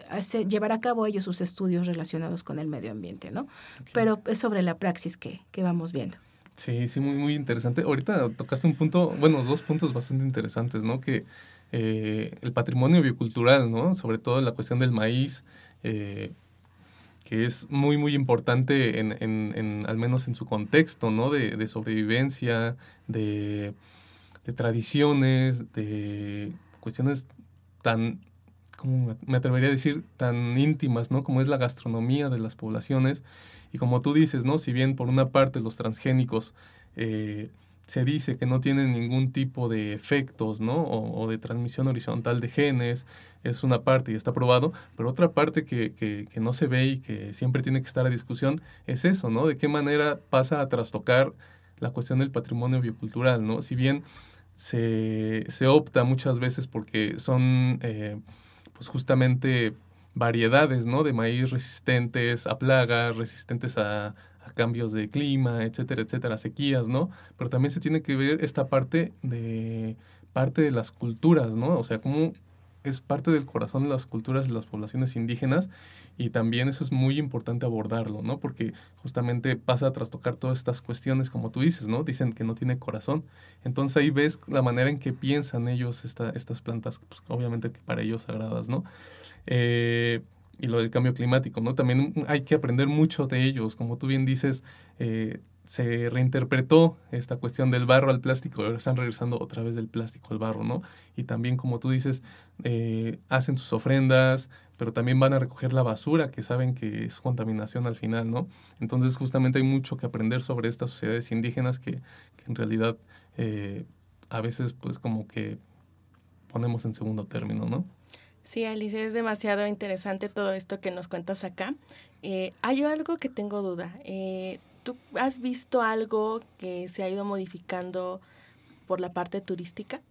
llevar a cabo ellos sus estudios relacionados con el medio ambiente, ¿no? Pero es sobre la praxis que, que vamos viendo. Sí, sí, muy, muy interesante. Ahorita tocaste un punto, bueno, dos puntos bastante interesantes, ¿no? Que eh, el patrimonio biocultural, ¿no? Sobre todo la cuestión del maíz, eh, que es muy, muy importante en, en, en, al menos en su contexto, ¿no? De, de sobrevivencia, de, de tradiciones, de cuestiones tan, como me atrevería a decir, tan íntimas, ¿no? Como es la gastronomía de las poblaciones. Y como tú dices, ¿no? Si bien por una parte los transgénicos eh, se dice que no tienen ningún tipo de efectos, ¿no? O, de transmisión horizontal de genes, es una parte y está probado, pero otra parte que, que, que, no se ve y que siempre tiene que estar a discusión es eso, ¿no? De qué manera pasa a trastocar la cuestión del patrimonio biocultural, ¿no? Si bien se, se opta muchas veces porque son eh, pues justamente variedades ¿no? de maíz resistentes a plagas, resistentes a, a, cambios de clima, etcétera, etcétera, sequías, ¿no? Pero también se tiene que ver esta parte de parte de las culturas, ¿no? O sea, cómo es parte del corazón de las culturas de las poblaciones indígenas y también eso es muy importante abordarlo, ¿no? Porque justamente pasa a trastocar todas estas cuestiones, como tú dices, ¿no? Dicen que no tiene corazón. Entonces ahí ves la manera en que piensan ellos esta, estas plantas, pues, obviamente que para ellos sagradas, ¿no? Eh, y lo del cambio climático, ¿no? También hay que aprender mucho de ellos, como tú bien dices, eh, se reinterpretó esta cuestión del barro al plástico, ahora están regresando otra vez del plástico al barro, ¿no? Y también, como tú dices, eh, hacen sus ofrendas, pero también van a recoger la basura, que saben que es contaminación al final, ¿no? Entonces, justamente hay mucho que aprender sobre estas sociedades indígenas que, en realidad eh, a veces, pues, como que ponemos en segundo término, ¿no? Sí, Alicia, es demasiado interesante todo esto que nos cuentas acá. Eh, hay algo que tengo duda. ¿Tú has visto algo que se ha ido modificando por la parte turística?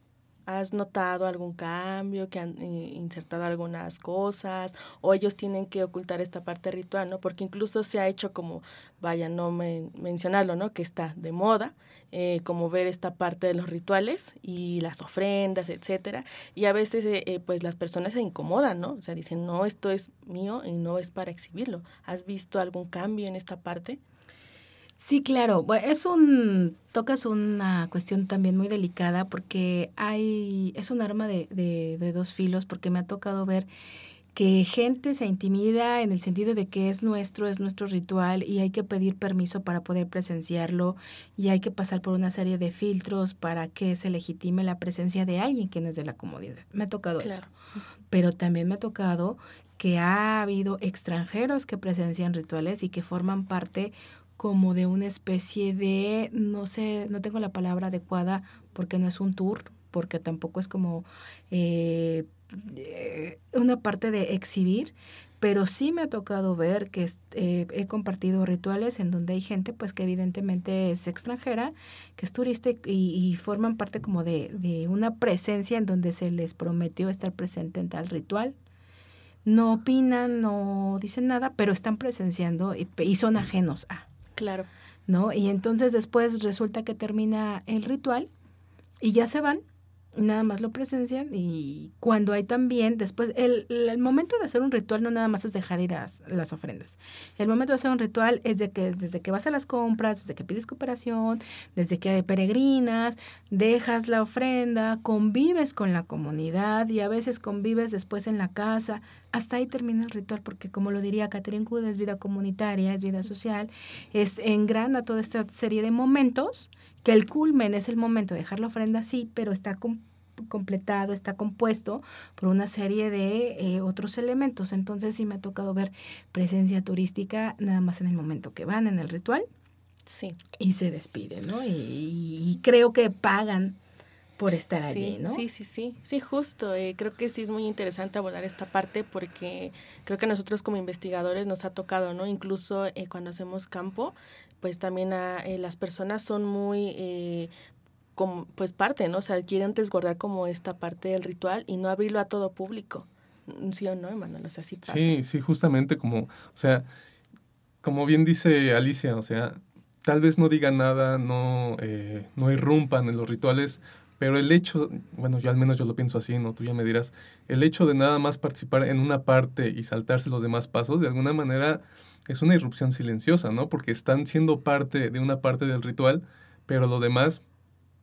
¿Has notado algún cambio, que han eh, insertado algunas cosas o ellos tienen que ocultar esta parte ritual, ¿no? Porque incluso se ha hecho como, vaya, no mencionarlo, ¿no? Que está de moda, eh, como ver esta parte de los rituales y las ofrendas, etcétera. Y a veces, eh, pues las personas se incomodan, ¿no? O sea, dicen, no, esto es mío y no es para exhibirlo. ¿Has visto algún cambio en esta parte? Sí, claro. es un tocas una cuestión también muy delicada porque hay es un arma de, de, de, dos filos porque me ha tocado ver que gente se intimida en el sentido de que es nuestro, es nuestro ritual y hay que pedir permiso para poder presenciarlo y hay que pasar por una serie de filtros para que se legitime la presencia de alguien que no es de la comunidad. Me ha tocado eso. Pero también me ha tocado que ha habido extranjeros que presencian rituales y que forman parte como de una especie de, no sé, no tengo la palabra adecuada porque no es un tour, porque tampoco es como eh, eh, una parte de exhibir, pero sí me ha tocado ver que eh, he compartido rituales en donde hay gente pues que evidentemente es extranjera, que es turista y, y forman parte como de, de, una presencia en donde se les prometió estar presente en tal ritual. No opinan, no dicen nada, pero están presenciando y, y son ajenos a. Claro. ¿No? Y entonces después resulta que termina el ritual y ya se van nada más lo presencian y cuando hay también, después, el, el, momento de hacer un ritual no nada más es dejar ir a las ofrendas. El momento de hacer un ritual es de que desde que vas a las compras, desde que pides cooperación, desde que peregrinas, dejas la ofrenda, convives con la comunidad y a veces convives después en la casa. Hasta ahí termina el ritual porque como lo diría Catherine Cud, es vida comunitaria, es vida social, es engrana toda esta serie de momentos que el culmen es el momento de dejar la ofrenda, sí, pero está con completado, está compuesto por una serie de eh, otros elementos. Entonces sí me ha tocado ver presencia turística nada más en el momento que van en el ritual. Sí. Y se despiden, ¿no? Y, creo que pagan por estar allí, ¿no? Sí, sí, sí, sí, justo. Eh, creo que sí es muy interesante abordar esta parte porque creo que nosotros como investigadores nos ha tocado, ¿no? Incluso eh, cuando hacemos campo, pues también a, las personas son muy como, pues parte, ¿no? O sea, quieren resguardar como esta parte del ritual y no abrirlo a todo público. ¿Sí o no, Emanuel? O sea, sí pasa. Sí, sí, justamente como, o sea, como bien dice Alicia, o sea, tal vez no digan nada, no, eh, no irrumpan en los rituales, pero el hecho, bueno, yo al menos yo lo pienso así, ¿no? Tú ya me dirás, el hecho de nada más participar en una parte y saltarse los demás pasos, de alguna manera es una irrupción silenciosa, ¿no? Porque están siendo parte de una parte del ritual, pero lo demás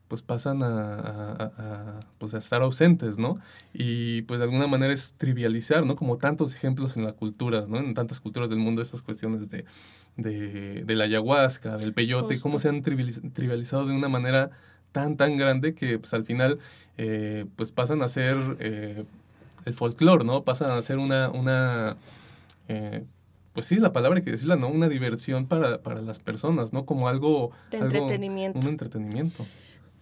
pues pasan a, pues a estar ausentes, ¿no? Y pues de alguna manera es trivializar, ¿no? Como tantos ejemplos en la cultura, ¿no? En tantas culturas del mundo, estas cuestiones de, de, la ayahuasca, del peyote, cómo se han trivializado de una manera tan, tan grande que pues al final eh, pues pasan a ser eh, el folclore, ¿no? Pasan a ser una, una eh, pues sí, la palabra hay que decirla, ¿no? Una diversión para, para las personas, ¿no? Como algo... De entretenimiento. Un entretenimiento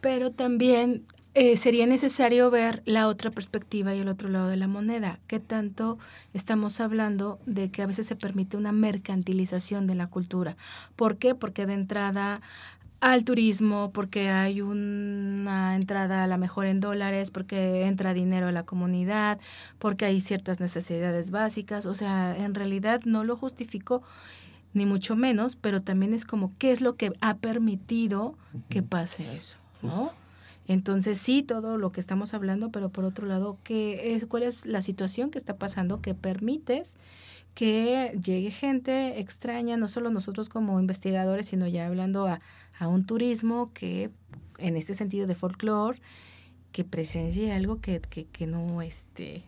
pero también eh, sería necesario ver la otra perspectiva y el otro lado de la moneda. ¿Qué tanto estamos hablando de que a veces se permite una mercantilización de la cultura? ¿Por qué? Porque de entrada al turismo, porque hay una entrada a la mejor en dólares, porque entra dinero a la comunidad, porque hay ciertas necesidades básicas. O sea, en realidad no lo justifico ni mucho menos, pero también es como qué es lo que ha permitido que pase eso. Entonces sí, todo lo que estamos hablando, pero por otro lado, ¿qué es, ¿cuál es la situación que está pasando que permites que llegue gente extraña, no solo nosotros como investigadores, sino ya hablando a, a un turismo que en este sentido de folclore, que presencie algo que, que, que no este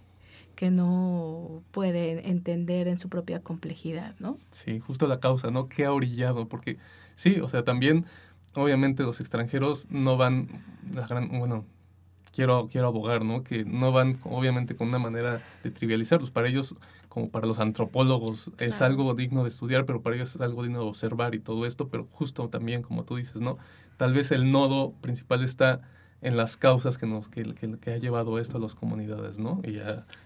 que no puede entender en su propia complejidad, ¿no? Sí, justo la causa, ¿no? ¿Qué ha orillado? Porque sí, o sea, también obviamente los extranjeros no van, la gran, bueno, quiero, quiero abogar, ¿no? Que no van obviamente con una manera de trivializarlos. Para ellos, como para los antropólogos, es algo digno de estudiar, pero para ellos es algo digno de observar y todo esto, pero justo también, como tú dices, ¿no? Tal vez el nodo principal está en las causas que nos que, que, ha llevado esto a las comunidades, ¿no? Y,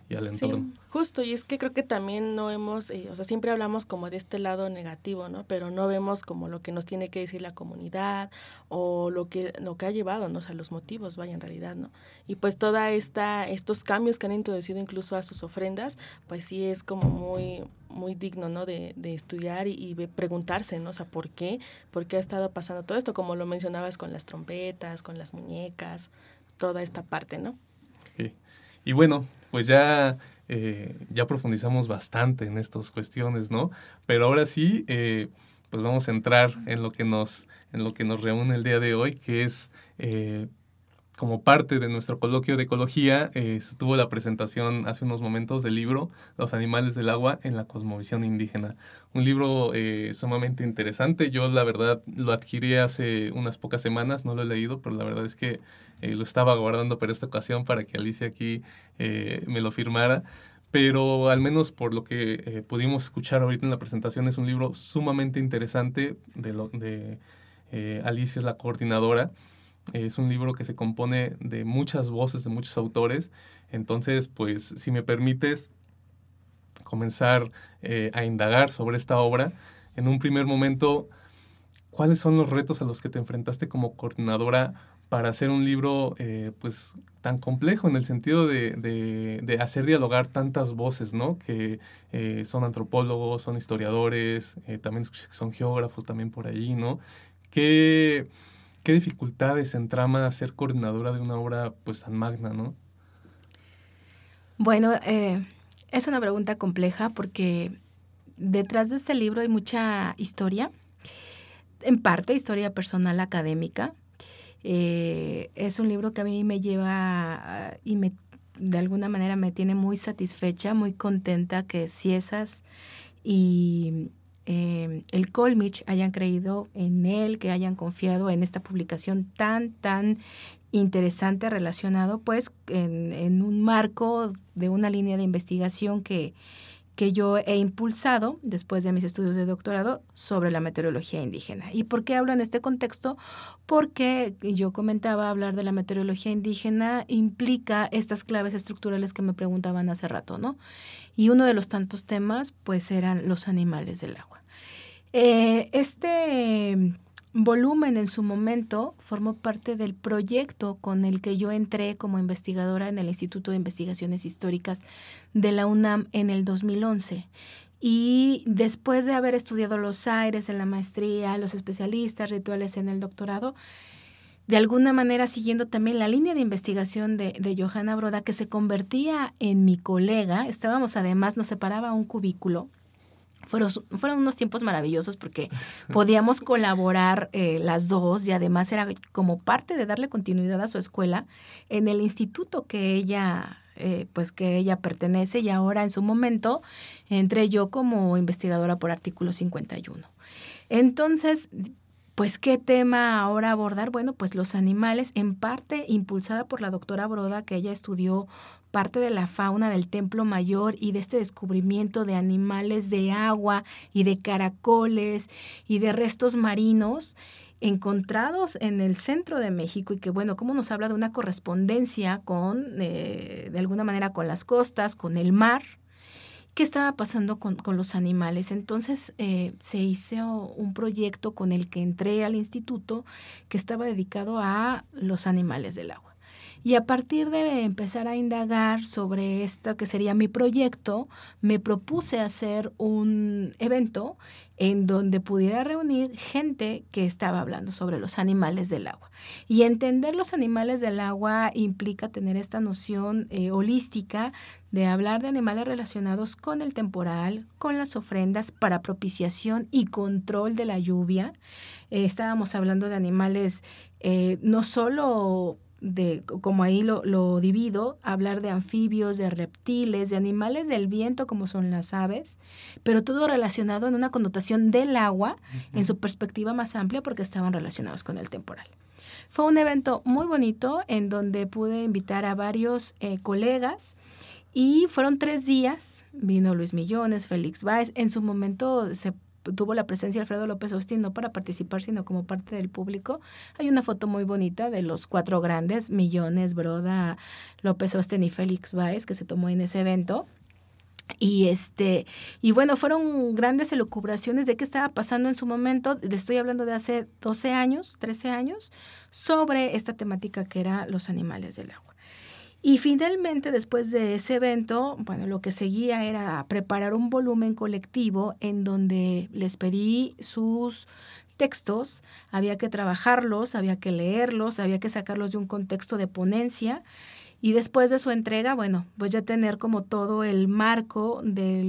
y al entorno. Sí, justo, y es que creo que también no hemos, eh, o sea, siempre hablamos como de este lado negativo, ¿no? Pero no vemos como lo que nos tiene que decir la comunidad o lo que, lo que ha llevado, ¿no? O sea, los motivos, vaya, en realidad, ¿no? Y pues toda esta, estos cambios que han introducido incluso a sus ofrendas, pues sí es como muy, muy digno, ¿no? De, de estudiar y, y, preguntarse, ¿no? O sea, ¿por qué? ¿Por qué ha estado pasando todo esto? Como lo mencionabas con las trompetas, con las muñecas, toda esta parte, ¿no? Y bueno, pues ya, eh, ya profundizamos bastante en estas cuestiones, ¿no? Pero ahora sí, eh, pues vamos a entrar en lo que nos, en lo que nos reúne el día de hoy, que es eh, como parte de nuestro coloquio de ecología, eh, estuvo la presentación hace unos momentos del libro Los animales del agua en la cosmovisión indígena. Un libro eh, sumamente interesante. Yo la verdad lo adquirí hace unas pocas semanas, no lo he leído, pero la verdad es que eh, lo estaba guardando para esta ocasión para que Alicia aquí me lo firmara. Pero al menos por lo que pudimos escuchar ahorita en la presentación es un libro sumamente interesante de, lo, de Alicia es la coordinadora. Es un libro que se compone de muchas voces de muchos autores. Entonces, pues, si me permites comenzar eh, a indagar sobre esta obra, en un primer momento, ¿cuáles son los retos a los que te enfrentaste como coordinadora para hacer un libro pues pues tan complejo en el sentido de, hacer dialogar tantas voces, ¿no? Que eh, son antropólogos, son historiadores, también son geógrafos también por allí, ¿no? ¿Qué, qué dificultades entrama ser coordinadora de una obra pues tan magna, ¿no? Bueno, eh, es una pregunta compleja porque detrás de este libro hay mucha historia, en parte historia personal académica. Eh, es un libro que a mí me lleva y me, de alguna manera me tiene muy satisfecha, muy contenta que Ciesas y eh, el Colmich hayan creído en él, que hayan confiado en esta publicación tan, tan interesante relacionado pues en, en un marco de una línea de investigación que, que yo he impulsado después de mis estudios de doctorado sobre la meteorología indígena. ¿Y por qué hablo en este contexto? Porque yo comentaba, hablar de la meteorología indígena implica estas claves estructurales que me preguntaban hace rato, ¿no? Y uno de los tantos temas, pues, eran los animales del agua. Eh, este volumen en su momento formó parte del proyecto con el que yo entré como investigadora en el Instituto de Investigaciones Históricas de la UNAM en el 2011. Y después de haber estudiado los aires en la maestría, los especialistas, rituales en el doctorado, de alguna manera siguiendo también la línea de investigación de Johanna Broda, que se convertía en mi colega, estábamos además, nos separaba un cubículo, fueron, fueron unos tiempos maravillosos porque podíamos colaborar eh, las dos y además era como parte de darle continuidad a su escuela en el instituto que ella eh, pues que ella pertenece y ahora en su momento entré yo como investigadora por artículo 51. Entonces, pues, ¿qué tema ahora abordar? Bueno, pues los animales, en parte impulsada por la doctora Broda, que ella estudió parte de la fauna del Templo Mayor y de este descubrimiento de animales de agua y de caracoles y de restos marinos encontrados en el centro de México y que bueno, como nos habla de una correspondencia con, eh, de alguna manera, con las costas, con el mar, qué estaba pasando con, los animales. Entonces eh, se hizo un proyecto con el que entré al instituto que estaba dedicado a los animales del agua. Y a partir de empezar a indagar sobre esto que sería mi proyecto, me propuse hacer un evento en donde pudiera reunir gente que estaba hablando sobre los animales del agua. Y entender los animales del agua implica tener esta noción eh, holística de hablar de animales relacionados con el temporal, con las ofrendas para propiciación y control de la lluvia. Eh, estábamos hablando de animales eh, no solo de, como ahí lo, lo, divido, hablar de anfibios, de reptiles, de animales del viento como son las aves, pero todo relacionado en una connotación del agua en su perspectiva más amplia porque estaban relacionados con el temporal. Fue un evento muy bonito en donde pude invitar a varios eh, colegas y fueron tres días. Vino Luis Millones, Félix Báez. En su momento se tuvo la presencia Alfredo López Austin, no para participar, sino como parte del público. Hay una foto muy bonita de los cuatro grandes, Millones, Broda, López Austin y Félix Báez, que se tomó en ese evento. Y este, y bueno, fueron grandes elucubraciones de qué estaba pasando en su momento, le estoy hablando de hace 12 años, 13 años, sobre esta temática que era los animales del agua. Y finalmente, después de ese evento, bueno, lo que seguía era preparar un volumen colectivo en donde les pedí sus textos, había que trabajarlos, había que leerlos, había que sacarlos de un contexto de ponencia. Y después de su entrega, bueno, pues ya tener como todo el marco de,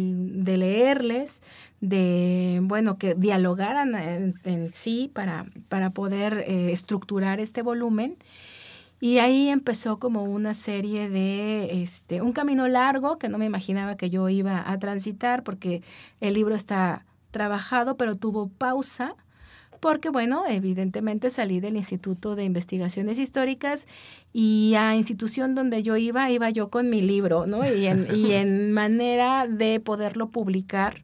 leerles, de, bueno, que dialogaran en, sí para, para poder eh, estructurar este volumen. Y ahí empezó como una serie de, este, un camino largo que no me imaginaba que yo iba a transitar porque el libro está trabajado, pero tuvo pausa porque, bueno, evidentemente salí del Instituto de Investigaciones Históricas y a institución donde yo iba, iba yo con mi libro, ¿no? Y en, y en manera de poderlo publicar,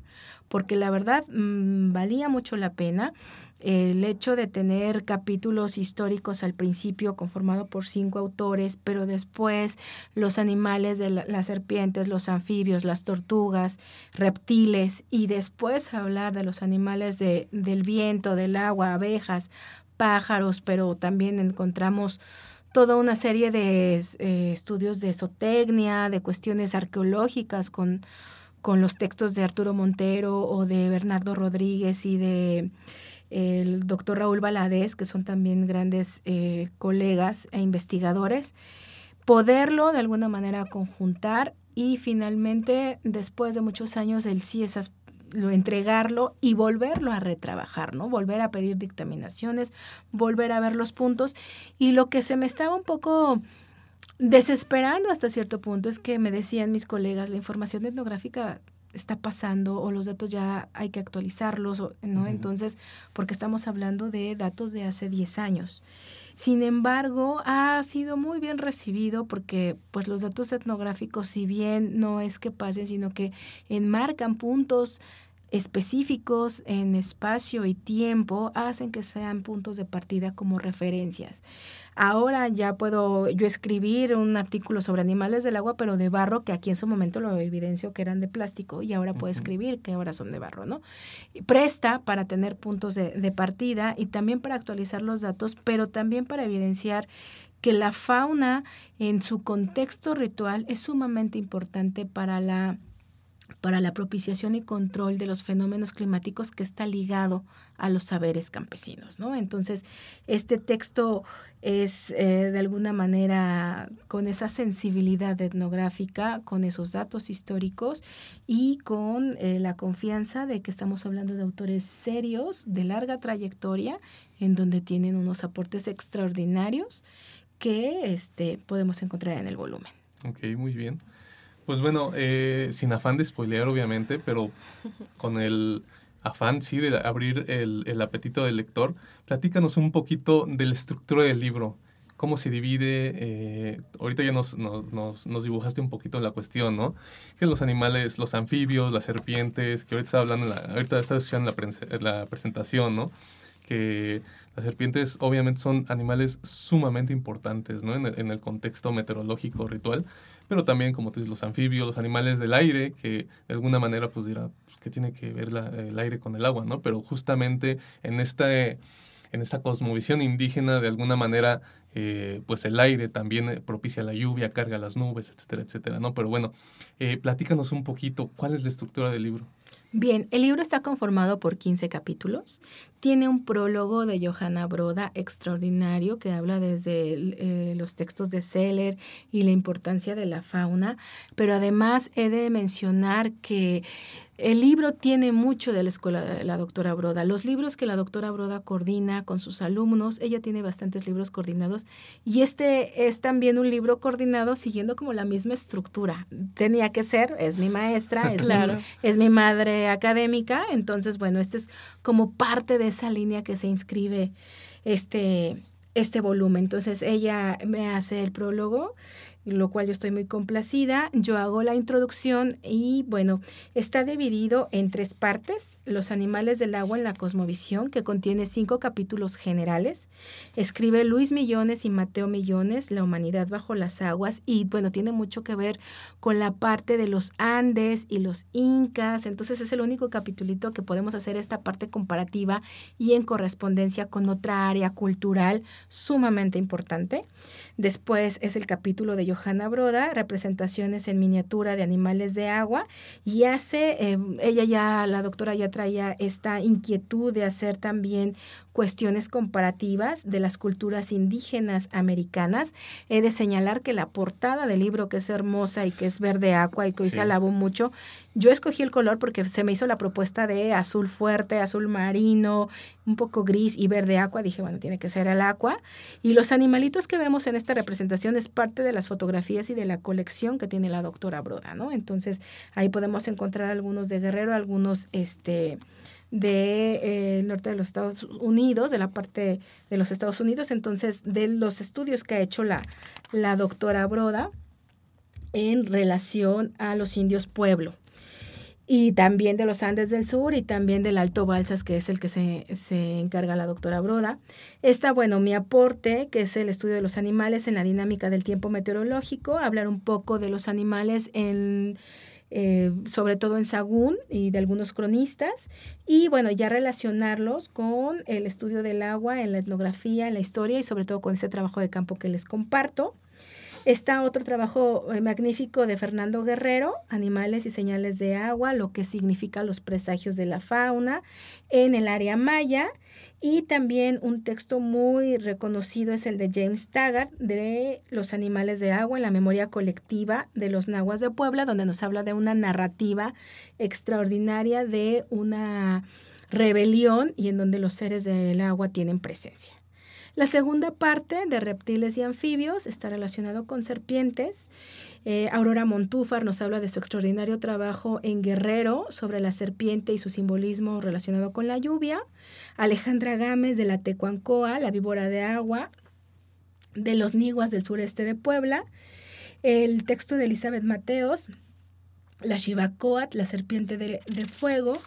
porque la verdad mmm, valía mucho la pena el hecho de tener capítulos históricos al principio conformado por cinco autores, pero después los animales de las serpientes, los anfibios, las tortugas, reptiles, y después hablar de los animales de, del viento, del agua, abejas, pájaros, pero también encontramos toda una serie de eh, estudios de zootecnia, de cuestiones arqueológicas con, con los textos de Arturo Montero o de Bernardo Rodríguez y de el doctor Raúl Valadez, que son también grandes eh, colegas e investigadores, poderlo de alguna manera conjuntar y finalmente, después de muchos años, el CIESAS lo entregarlo y volverlo a retrabajar, ¿no? Volver a pedir dictaminaciones, volver a ver los puntos. Y lo que se me estaba un poco desesperando hasta cierto punto es que me decían mis colegas, la información etnográfica está pasando o los datos ya hay que actualizarlos, ¿no? Entonces, porque estamos hablando de datos de hace 10 años. Sin embargo, ha sido muy bien recibido porque pues los datos etnográficos, si bien no es que pasen, sino que enmarcan puntos específicos en espacio y tiempo hacen que sean puntos de partida como referencias. Ahora ya puedo yo escribir un artículo sobre animales del agua, pero de barro, que aquí en su momento lo evidencio que eran de plástico y ahora puedo escribir que ahora son de barro, ¿no? Presta para tener puntos de, de partida y también para actualizar los datos, pero también para evidenciar que la fauna en su contexto ritual es sumamente importante para la para la propiciación y control de los fenómenos climáticos que está ligado a los saberes campesinos, ¿no? Entonces, este texto es eh, de alguna manera con esa sensibilidad etnográfica, con esos datos históricos y con eh, la confianza de que estamos hablando de autores serios, de larga trayectoria, en donde tienen unos aportes extraordinarios que este, podemos encontrar en el volumen. Ok, muy bien. Pues bueno, eh, sin afán de spoilear obviamente, pero con el afán sí de abrir el, apetito del lector, platícanos un poquito de la estructura del libro, cómo se divide, eh, ahorita ya nos, nos, nos, dibujaste un poquito la cuestión, ¿no? Que los animales, los anfibios, las serpientes, que ahorita está hablando, la, ahorita está escuchando la, la presentación, ¿no? Que las serpientes obviamente son animales sumamente importantes, ¿no? En el, en el contexto meteorológico ritual pero también, como tú dices, los anfibios, los animales del aire, que de alguna manera pues dirá pues, que tiene que ver el aire con el agua, ¿no? Pero justamente en esta, en esta cosmovisión indígena, de alguna manera, eh, pues el aire también propicia la lluvia, carga las nubes, etcétera, etcétera, ¿no? Pero bueno, eh, platícanos un poquito, ¿cuál es la estructura del libro? Bien, el libro está conformado por 15 capítulos. Tiene un prólogo de Johanna Broda extraordinario que habla desde eh, los textos de Seller y la importancia de la fauna, pero además he de mencionar que el libro tiene mucho de la escuela de la doctora Broda. Los libros que la doctora Broda coordina con sus alumnos, ella tiene bastantes libros coordinados y este es también un libro coordinado siguiendo como la misma estructura. Tenía que ser, es mi maestra, es, mi, es mi madre académica, entonces bueno, este es como parte de esa línea que se inscribe este, este volumen. Entonces ella me hace el prólogo lo cual yo estoy muy complacida. Yo hago la introducción y bueno, está dividido en tres partes. Los animales del agua en la cosmovisión, que contiene cinco capítulos generales. Escribe Luis Millones y Mateo Millones, La humanidad bajo las aguas. Y bueno, tiene mucho que ver con la parte de los Andes y los Incas. Entonces es el único capitulito que podemos hacer esta parte comparativa y en correspondencia con otra área cultural sumamente importante. Después es el capítulo de Johanna Broda, representaciones en miniatura de animales de agua, y hace, eh, ella ya, la doctora ya traía esta inquietud de hacer también cuestiones comparativas de las culturas indígenas americanas. He de señalar que la portada del libro, que es hermosa y que es verde agua y que hoy se alabó mucho, yo escogí el color porque se me hizo la propuesta de azul fuerte, azul marino, un poco gris y verde agua. Dije, bueno, tiene que ser el agua. Y los animalitos que vemos en esta representación es parte de las fotografías y de la colección que tiene la doctora Broda, ¿no? Entonces ahí podemos encontrar algunos de Guerrero, algunos este del eh, norte de los Estados Unidos, de la parte de los Estados Unidos, entonces de los estudios que ha hecho la, la doctora Broda en relación a los indios pueblo y también de los Andes del Sur y también del Alto Balsas, que es el que se, se, encarga la doctora Broda. Está, bueno, mi aporte, que es el estudio de los animales en la dinámica del tiempo meteorológico, hablar un poco de los animales en eh, sobre todo en Sagún y de algunos cronistas, y bueno, ya relacionarlos con el estudio del agua en la etnografía, en la historia y sobre todo con ese trabajo de campo que les comparto. Está otro trabajo eh, magnífico de Fernando Guerrero, Animales y señales de agua, lo que significa los presagios de la fauna en el área maya. Y también un texto muy reconocido es el de James Taggart de Los animales de agua en la memoria colectiva de los nahuas de Puebla, donde nos habla de una narrativa extraordinaria de una rebelión y en donde los seres del agua tienen presencia. La segunda parte de reptiles y anfibios está relacionado con serpientes. Eh, Aurora Montúfar nos habla de su extraordinario trabajo en Guerrero sobre la serpiente y su simbolismo relacionado con la lluvia. Alejandra Gámez de la Tecuancoa, la víbora de agua, de los Niguas del sureste de Puebla. El texto de Elizabeth Mateos, la Shivacoat, la serpiente de, de fuego.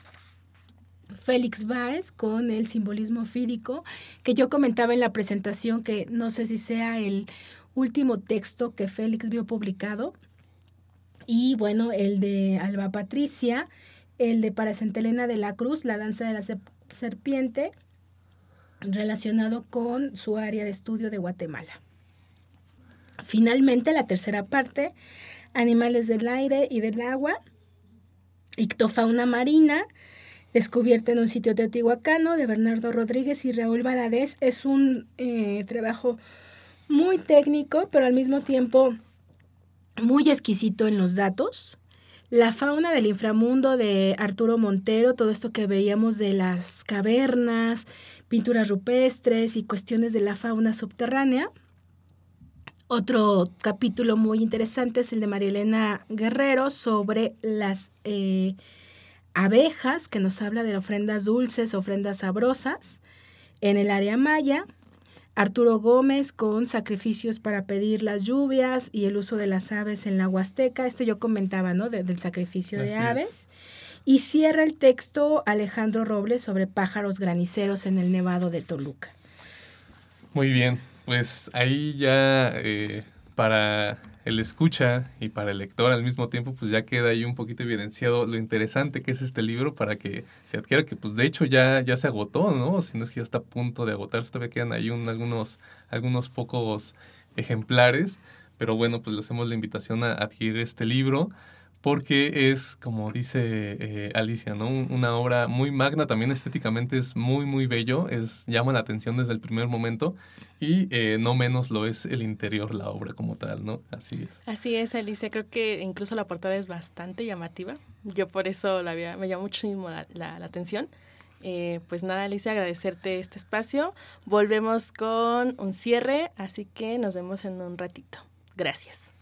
Félix Baez con el simbolismo fídico, que yo comentaba en la presentación que no sé si sea el último texto que Félix vio publicado. Y bueno, el de Alba Patricia, el de Para Elena de la Cruz, la danza de la serpiente, relacionado con su área de estudio de Guatemala. Finalmente, la tercera parte, animales del aire y del agua, ictofauna marina, descubierta en un sitio teotihuacano de Bernardo Rodríguez y Raúl Valadez. Es un eh, trabajo muy técnico, pero al mismo tiempo muy exquisito en los datos. La fauna del inframundo de Arturo Montero, todo esto que veíamos de las cavernas, pinturas rupestres y cuestiones de la fauna subterránea. Otro capítulo muy interesante es el de Marielena Guerrero sobre las eh, abejas, que nos habla de ofrendas dulces, ofrendas sabrosas. En el área maya, Arturo Gómez con sacrificios para pedir las lluvias y el uso de las aves en la Huasteca. Esto yo comentaba, ¿no? del sacrificio de aves. Y cierra el texto Alejandro Robles sobre pájaros graniceros en el Nevado de Toluca. Muy bien, pues ahí ya eh, para el escucha y para el lector al mismo tiempo, pues ya queda ahí un poquito evidenciado lo interesante que es este libro para que se adquiera, que pues de hecho ya, ya se agotó, ¿no? Si no es que ya está a punto de agotarse, todavía quedan ahí un, algunos, algunos pocos ejemplares, pero bueno, pues le hacemos la invitación a adquirir este libro porque es, como dice eh, Alicia, ¿no? una obra muy magna, también estéticamente es muy, muy bello, es, llama la atención desde el primer momento y eh, no menos lo es el interior, la obra como tal, ¿no? Así es. Así es, Alicia, creo que incluso la portada es bastante llamativa, yo por eso la había, me llamó muchísimo la, la, atención. Eh, pues nada, Alicia, agradecerte este espacio. Volvemos con un cierre, así que nos vemos en un ratito. Gracias.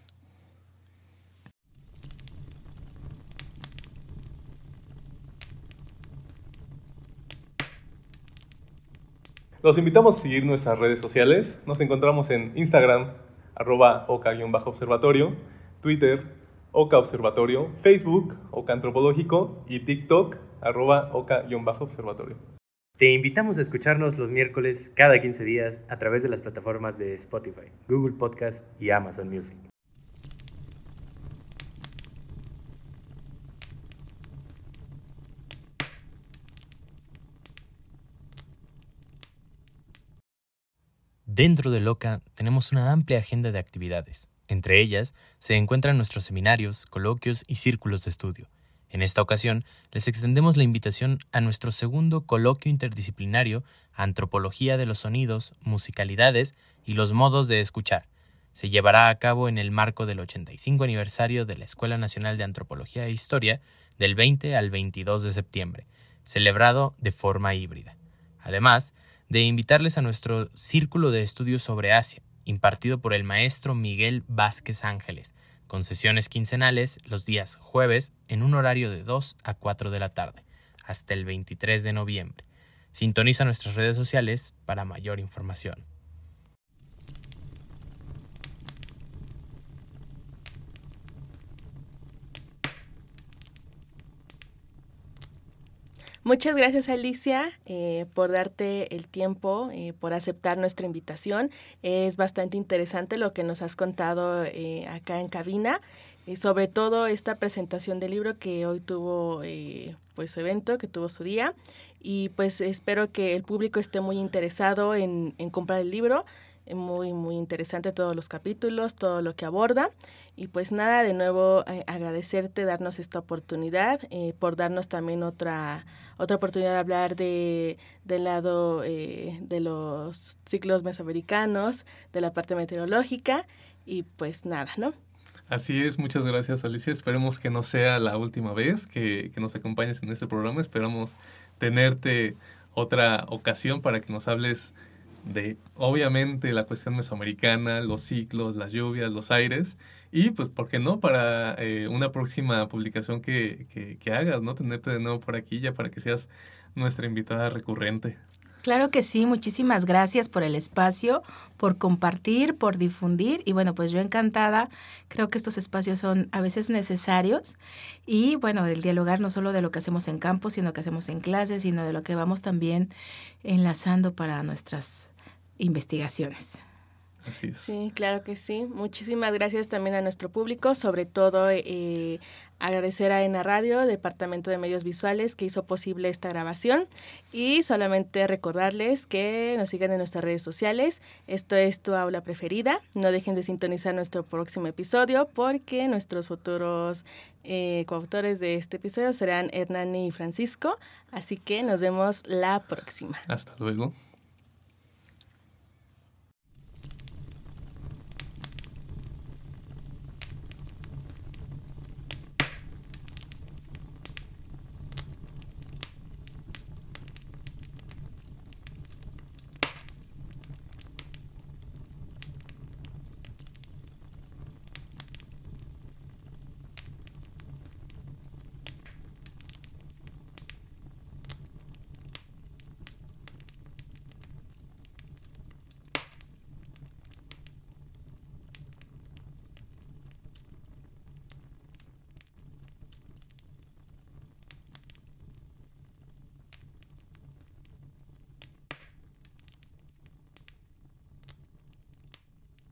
Los invitamos a seguir nuestras redes sociales. Nos encontramos en Instagram, arroba oca-observatorio, Twitter, oca observatorio, Facebook, oca antropológico y TikTok, arroba oca-observatorio. Te invitamos a escucharnos los miércoles cada 15 días a través de las plataformas de Spotify, Google Podcast y Amazon Music. Dentro de LOCA tenemos una amplia agenda de actividades. Entre ellas se encuentran nuestros seminarios, coloquios y círculos de estudio. En esta ocasión, les extendemos la invitación a nuestro segundo coloquio interdisciplinario Antropología de los Sonidos, Musicalidades y los Modos de Escuchar. Se llevará a cabo en el marco del 85 aniversario de la Escuela Nacional de Antropología e Historia del 20 al 22 de septiembre, celebrado de forma híbrida. Además, de invitarles a nuestro círculo de estudios sobre Asia, impartido por el maestro Miguel Vázquez Ángeles, con sesiones quincenales los días jueves en un horario de 2 a 4 de la tarde, hasta el 23 de noviembre. Sintoniza nuestras redes sociales para mayor información. Muchas gracias Alicia eh, por darte el tiempo, eh, por aceptar nuestra invitación. Es bastante interesante lo que nos has contado eh, acá en cabina, sobre todo esta presentación del libro que hoy tuvo pues su evento, que tuvo su día. Y pues espero que el público esté muy interesado en comprar el libro. Muy, muy interesante todos los capítulos, todo lo que aborda. Y pues nada, de nuevo eh, agradecerte, darnos esta oportunidad, eh, por darnos también otra, otra oportunidad de hablar de, del lado eh, de los ciclos mesoamericanos, de la parte meteorológica. Y pues nada, ¿no? Así es, muchas gracias Alicia. Esperemos que no sea la última vez que, que nos acompañes en este programa. Esperamos tenerte otra ocasión para que nos hables de obviamente la cuestión mesoamericana, los ciclos, las lluvias, los aires y pues, ¿por qué no? Para eh, una próxima publicación que, que, que, hagas, ¿no? Tenerte de nuevo por aquí ya para que seas nuestra invitada recurrente. Claro que sí, muchísimas gracias por el espacio, por compartir, por difundir y bueno, pues yo encantada, creo que estos espacios son a veces necesarios y bueno, el dialogar no solo de lo que hacemos en campo, sino que hacemos en clases, sino de lo que vamos también enlazando para nuestras investigaciones. Así es. Sí, claro que sí. Muchísimas gracias también a nuestro público, sobre todo eh, agradecer a ENA Radio, Departamento de Medios Visuales, que hizo posible esta grabación. Y solamente recordarles que nos sigan en nuestras redes sociales. Esto es tu aula preferida. No dejen de sintonizar nuestro próximo episodio porque nuestros futuros eh, coautores de este episodio serán Hernani y Francisco. Así que nos vemos la próxima. Hasta luego.